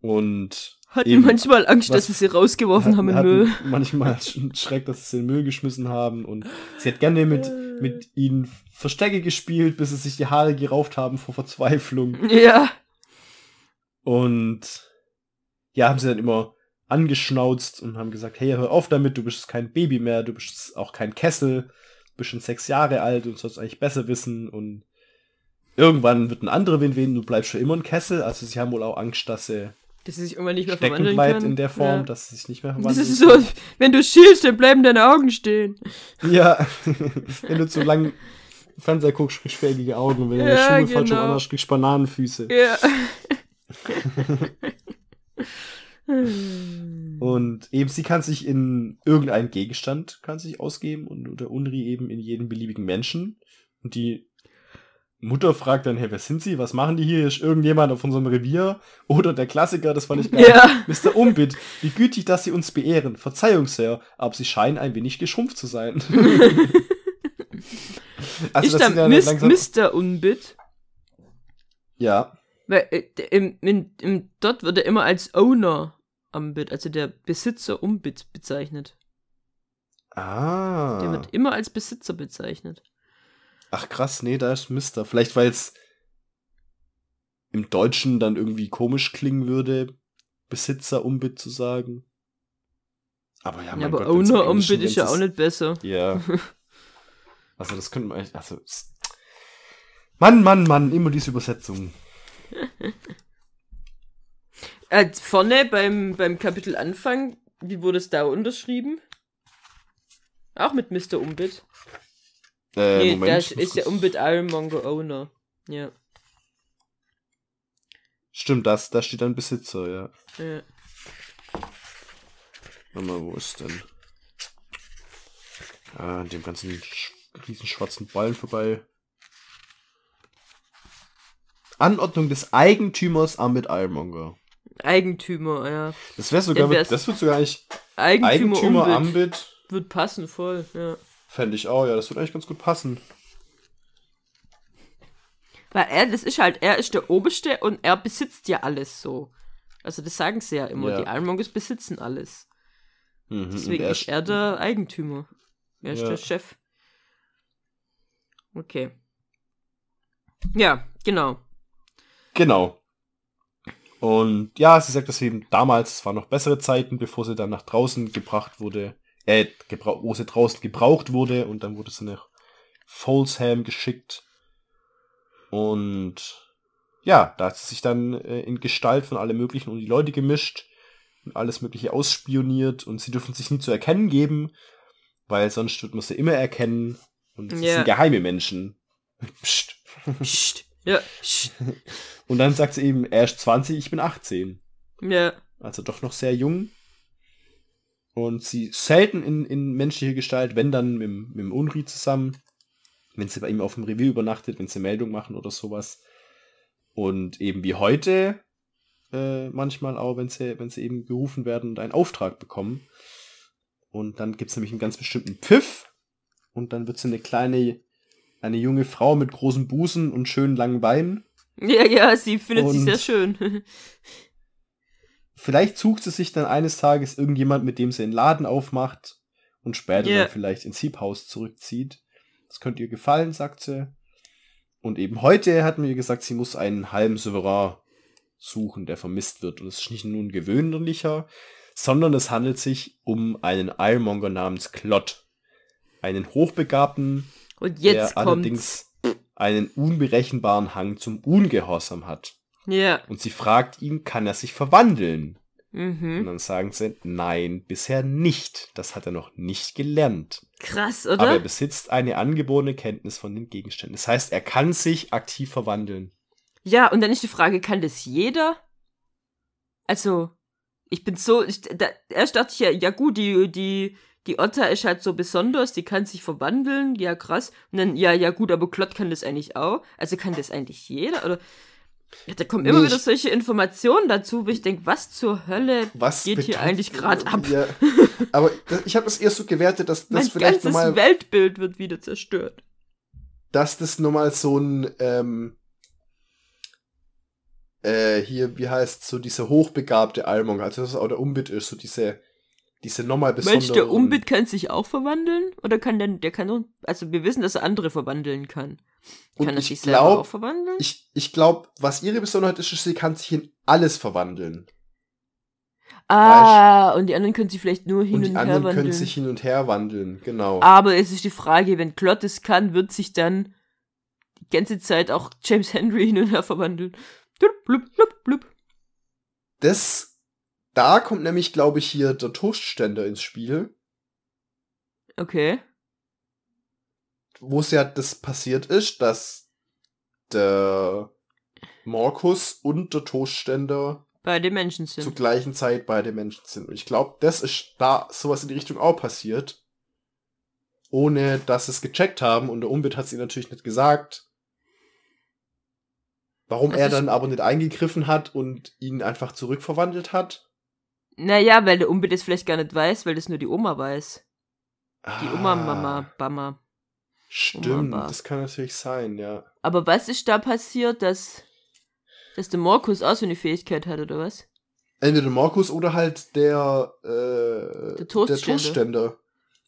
und hatten manchmal Angst, dass sie sie rausgeworfen hatten, haben in Müll. Manchmal Schreck, dass sie sie in Müll geschmissen haben. Und sie hat gerne mit, mit ihnen Verstecke gespielt, bis sie sich die Haare gerauft haben vor Verzweiflung. Ja. Und ja, haben sie dann immer angeschnauzt und haben gesagt, hey, hör auf damit, du bist kein Baby mehr, du bist auch kein Kessel, du bist schon sechs Jahre alt und sollst eigentlich besser wissen und irgendwann wird ein anderer wen wen, du bleibst für immer ein Kessel, also sie haben wohl auch Angst, dass sie dass sie sich irgendwann nicht mehr verwandeln bleibt kann. in der Form, ja. dass sie sich nicht mehr verwandeln Das ist so, wenn du schielst, dann bleiben deine Augen stehen. Ja, wenn du zu lang Fernseher guckst, kriegst du fähige Augen. Wenn du ja, in der Schule genau. falsch anders kriegst du Bananenfüße. Ja. und eben, sie kann sich in irgendeinen Gegenstand kann sich ausgeben und der Unri eben in jeden beliebigen Menschen. Und die Mutter fragt dann, hey, wer sind sie? Was machen die hier? Ist irgendjemand auf unserem Revier? Oder der Klassiker, das fand ich geil. Ja. Mr. Umbit, wie gütig, dass Sie uns beehren. Verzeihung, Sir, aber Sie scheinen ein wenig geschrumpft zu sein. also, ist da Mis langsam... Mr. Umbit? Ja. Weil äh, im, im, im, dort wird er immer als Owner Umbit, also der Besitzer Umbit bezeichnet. Ah. Der wird immer als Besitzer bezeichnet. Ach krass, nee, da ist Mister. Vielleicht weil es im Deutschen dann irgendwie komisch klingen würde, Besitzer Umbit zu sagen. Aber ja, mein ja, aber Gott, Owner Umbit ist ja auch nicht besser. Ja. Also das könnte man echt, also Mann, Mann, Mann, immer diese Übersetzung. äh, vorne beim, beim Kapitel Anfang, wie wurde es da unterschrieben? Auch mit Mr. Umbit. Äh, nee, Moment, da ist der Umbit Ironmonger Owner. Ja. Stimmt, das, da steht ein Besitzer, ja. Ja. Warte mal, wo ist denn? Ah, an dem ganzen riesen schwarzen Ballen vorbei. Anordnung des Eigentümers Amit Ironmonger. Eigentümer, ja. Das wäre sogar, ja, das wird sogar eigentlich Eigentümer, Eigentümer Ambit. Wird passen voll, ja. Fände ich auch, ja, das würde eigentlich ganz gut passen. Weil er, das ist halt, er ist der Oberste und er besitzt ja alles so. Also das sagen sie ja immer, ja. die Ironmongers besitzen alles. Mhm, Deswegen er ist er der Eigentümer. Er ist ja. der Chef. Okay. Ja, genau. Genau. Und ja, sie sagt, dass sie damals, es waren noch bessere Zeiten, bevor sie dann nach draußen gebracht wurde, äh, wo sie draußen gebraucht wurde und dann wurde sie nach Folsham geschickt. Und ja, da hat sie sich dann äh, in Gestalt von allem Möglichen und die Leute gemischt und alles Mögliche ausspioniert und sie dürfen sich nie zu erkennen geben, weil sonst wird man sie immer erkennen und sie yeah. sind geheime Menschen. Psst. Psst. Ja. Psst. Und dann sagt sie eben, er ist 20, ich bin 18. Ja. Also doch noch sehr jung. Und sie selten in, in menschlicher Gestalt, wenn dann mit, mit dem Unri zusammen. Wenn sie bei ihm auf dem Revier übernachtet, wenn sie Meldung machen oder sowas. Und eben wie heute, äh, manchmal auch, wenn sie, wenn sie eben gerufen werden und einen Auftrag bekommen. Und dann gibt es nämlich einen ganz bestimmten Pfiff. Und dann wird sie eine kleine, eine junge Frau mit großen Busen und schönen langen Beinen. Ja, ja, sie findet und, sie sehr schön. vielleicht sucht sie sich dann eines Tages irgendjemand, mit dem sie einen Laden aufmacht und später yeah. dann vielleicht ins Hiebhaus zurückzieht. Das könnte ihr gefallen, sagt sie. Und eben heute hat mir gesagt, sie muss einen halben Souverän suchen, der vermisst wird. Und es ist nicht nur ein gewöhnlicher, sondern es handelt sich um einen Ironmonger namens Klott. Einen hochbegabten, der allerdings einen unberechenbaren Hang zum Ungehorsam hat. Ja. Und sie fragt ihn, kann er sich verwandeln? Mhm. Und dann sagen sie, nein, bisher nicht. Das hat er noch nicht gelernt. Krass, oder? Aber er besitzt eine angeborene Kenntnis von den Gegenständen. Das heißt, er kann sich aktiv verwandeln. Ja, und dann ist die Frage, kann das jeder? Also, ich bin so, ich, da, erst dachte ich ja, ja gut, die, die, die Otter ist halt so besonders, die kann sich verwandeln, ja krass. Und dann, ja, ja gut, aber Klott kann das eigentlich auch. Also kann das eigentlich jeder? Oder ja, da kommen immer wieder solche Informationen dazu, wo ich denke, was zur Hölle was geht hier eigentlich gerade ab? Ja, aber ich habe das erst so gewertet, dass das mein vielleicht ganzes normal, Weltbild wird wieder zerstört. Dass das nochmal so ein ähm, äh, hier, wie heißt so diese hochbegabte Almung, also das auch der Umbit ist, so diese diese nochmal besonderen... Mensch, der Umbit kann sich auch verwandeln? Oder kann der, der kann, also wir wissen, dass er andere verwandeln kann. Kann er sich selber glaub, auch verwandeln? Ich, ich glaube, was ihre Besonderheit ist, ist, sie kann sich in alles verwandeln. Ah, weißt? und die anderen können sich vielleicht nur hin und, und her wandeln. Die anderen können sich hin und her wandeln, genau. Aber es ist die Frage, wenn Klott es kann, wird sich dann die ganze Zeit auch James Henry hin und her verwandeln. Blub, blub, blub, blub. Das, da kommt nämlich, glaube ich, hier der Toastständer ins Spiel. Okay wo es ja das passiert ist, dass der Markus und der Toastständer bei den Menschen sind. Zur gleichen Zeit bei den Menschen sind. Und ich glaube, das ist da sowas in die Richtung auch passiert. Ohne dass es gecheckt haben. Und der Umbit hat es ihnen natürlich nicht gesagt. Warum das er dann aber nicht eingegriffen hat und ihn einfach zurückverwandelt hat. Naja, weil der Umbit es vielleicht gar nicht weiß, weil das nur die Oma weiß. Die Oma, Mama, ah. Bama. Stimmt, das kann natürlich sein, ja. Aber was ist da passiert, dass, dass der Markus auch so eine Fähigkeit hat, oder was? Entweder der Markus oder halt der, äh, der, Toastständer. der Toastständer.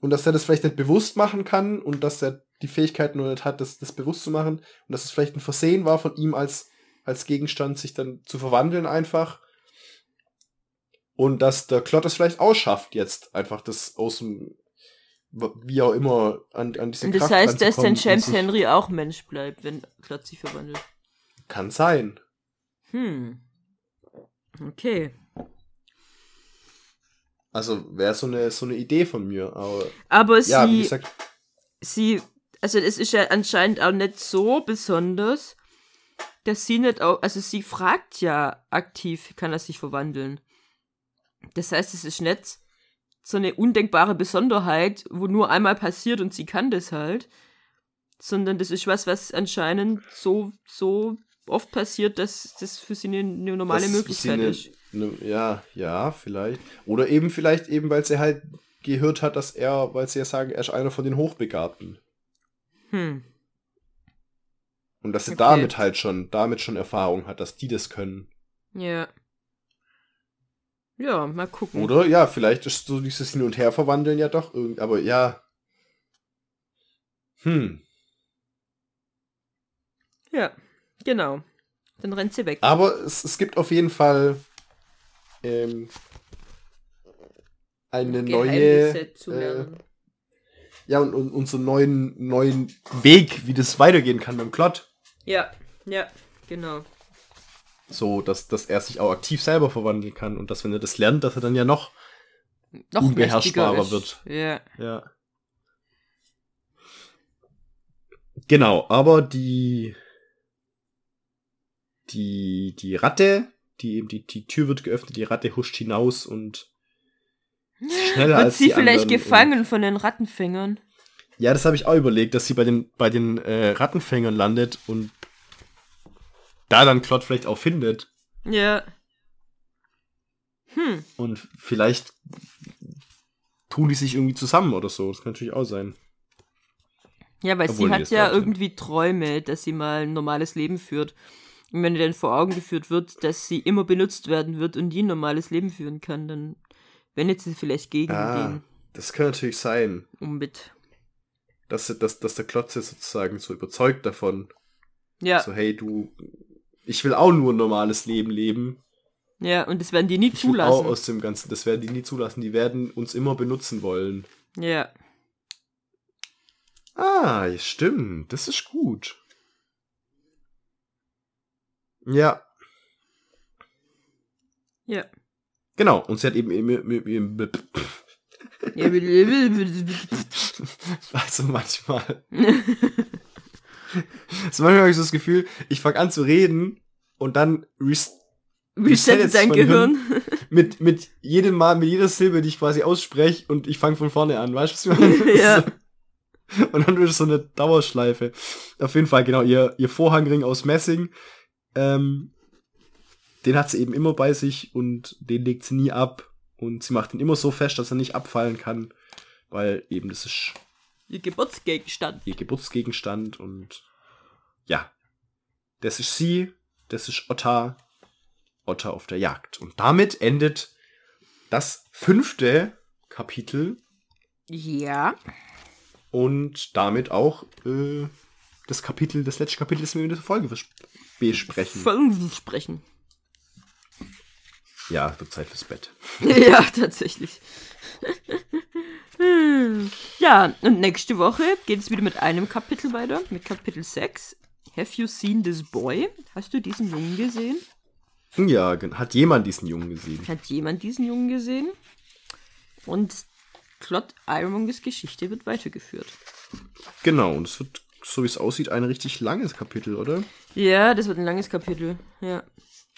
Und dass er das vielleicht nicht bewusst machen kann und dass er die Fähigkeit nur nicht hat, das, das bewusst zu machen. Und dass es vielleicht ein Versehen war von ihm als, als Gegenstand, sich dann zu verwandeln einfach. Und dass der Klott es vielleicht ausschafft, jetzt einfach das aus dem wie auch immer an, an diese Und das Kraft heißt, dass dann James Henry auch Mensch bleibt, wenn Klotz sich verwandelt. Kann sein. Hm. Okay. Also wäre so eine, so eine Idee von mir. Aber, aber ja, sie, gesagt, sie, also es ist ja anscheinend auch nicht so besonders, dass sie nicht auch, also sie fragt ja aktiv, kann er sich verwandeln. Das heißt, es ist nicht so eine undenkbare Besonderheit, wo nur einmal passiert und sie kann das halt. Sondern das ist was, was anscheinend so, so oft passiert, dass das für sie eine, eine normale das Möglichkeit eine, ist. Ne, ja, ja, vielleicht. Oder eben vielleicht eben, weil sie halt gehört hat, dass er, weil sie ja sagen, er ist einer von den Hochbegabten. Hm. Und dass sie okay. damit halt schon, damit schon Erfahrung hat, dass die das können. Ja. Ja, mal gucken. Oder ja, vielleicht ist so dieses Hin- und Her-Verwandeln ja doch irgendwie, aber ja. Hm. Ja, genau. Dann rennt sie weg. Aber es, es gibt auf jeden Fall ähm, eine neue. Äh, ja, und, und, und so einen neuen, neuen Weg, wie das weitergehen kann beim Klott. Ja, ja, genau. So, dass, dass er sich auch aktiv selber verwandeln kann und dass, wenn er das lernt, dass er dann ja noch, noch unbeherrschbarer wird. Ja. Ja. Genau, aber die, die, die Ratte, die eben die, die Tür wird geöffnet, die Ratte huscht hinaus und schneller wird als sie vielleicht gefangen von den Rattenfängern? Ja, das habe ich auch überlegt, dass sie bei den, bei den äh, Rattenfängern landet und da dann Klott vielleicht auch findet. Ja. Hm. Und vielleicht tun die sich irgendwie zusammen oder so. Das kann natürlich auch sein. Ja, weil Obwohl sie hat ja irgendwie Träume, dass sie mal ein normales Leben führt. Und wenn ihr dann vor Augen geführt wird, dass sie immer benutzt werden wird und die ein normales Leben führen kann, dann wendet sie vielleicht gegen ah, den. Das kann natürlich sein. Um mit. Dass, dass, dass der Klotze sozusagen so überzeugt davon. Ja. So, hey, du ich will auch nur ein normales Leben leben. Ja, und das werden die nie ich zulassen. Will auch aus dem Ganzen, das werden die nie zulassen. Die werden uns immer benutzen wollen. Ja. Ah, stimmt. Das ist gut. Ja. Ja. Genau, und sie hat eben. also manchmal. also manchmal habe ich so das Gefühl, ich fange an zu reden und dann rest resettet dein Gehirn. Mit, mit jedem Mal, mit jeder Silbe, die ich quasi ausspreche und ich fange von vorne an, weißt du, was ich meine? ja. Und dann wird es so eine Dauerschleife. Auf jeden Fall, genau, ihr, ihr Vorhangring aus Messing, ähm, den hat sie eben immer bei sich und den legt sie nie ab. Und sie macht ihn immer so fest, dass er nicht abfallen kann, weil eben das ist ihr Geburtsgegenstand. Ihr Geburtsgegenstand und ja, das ist sie, das ist Otta, Otter auf der Jagd. Und damit endet das fünfte Kapitel. Ja. Und damit auch äh, das Kapitel, das letzte Kapitel, das wir in dieser Folge besprechen. Folgen besprechen. Ja, wird Zeit fürs Bett. ja, tatsächlich. Ja, und nächste Woche geht es wieder mit einem Kapitel weiter, mit Kapitel 6. Have you seen this boy? Hast du diesen Jungen gesehen? Ja, hat jemand diesen Jungen gesehen? Hat jemand diesen Jungen gesehen? Und Plot Ironmongers Geschichte wird weitergeführt. Genau, und es wird, so wie es aussieht, ein richtig langes Kapitel, oder? Ja, das wird ein langes Kapitel. Ja,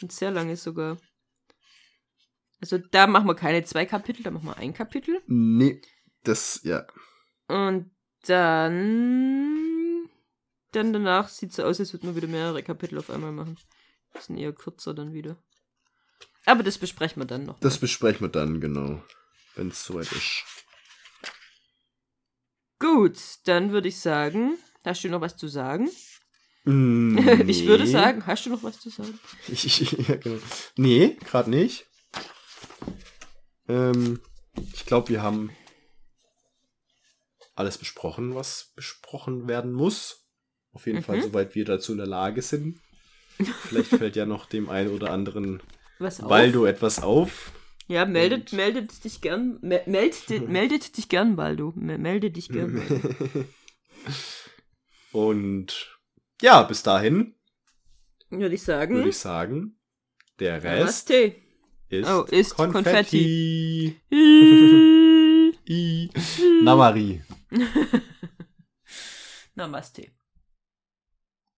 ein sehr langes sogar. Also da machen wir keine zwei Kapitel, da machen wir ein Kapitel. Nee, das, ja. Und dann. Dann danach sieht es so aus, als würden wir wieder mehrere Kapitel auf einmal machen. Das sind eher kürzer dann wieder. Aber das besprechen wir dann noch. Das besprechen wir dann, genau. Wenn es soweit ist. Gut, dann würde ich sagen, hast du noch was zu sagen? Nee. ich würde sagen, hast du noch was zu sagen? Ich, ich, ja, genau. Nee, gerade nicht. Ähm, ich glaube, wir haben alles besprochen, was besprochen werden muss. Auf jeden mhm. Fall, soweit wir dazu in der Lage sind. Vielleicht fällt ja noch dem einen oder anderen was Baldo etwas auf. Ja, meldet, meldet dich gern. Me meldet, meldet dich gern, Baldo. Melde dich gern. Und ja, bis dahin. Würde ich sagen. Würde ich sagen. Der Rest ist, oh, ist Konfetti. Konfetti. Namari. Namaste.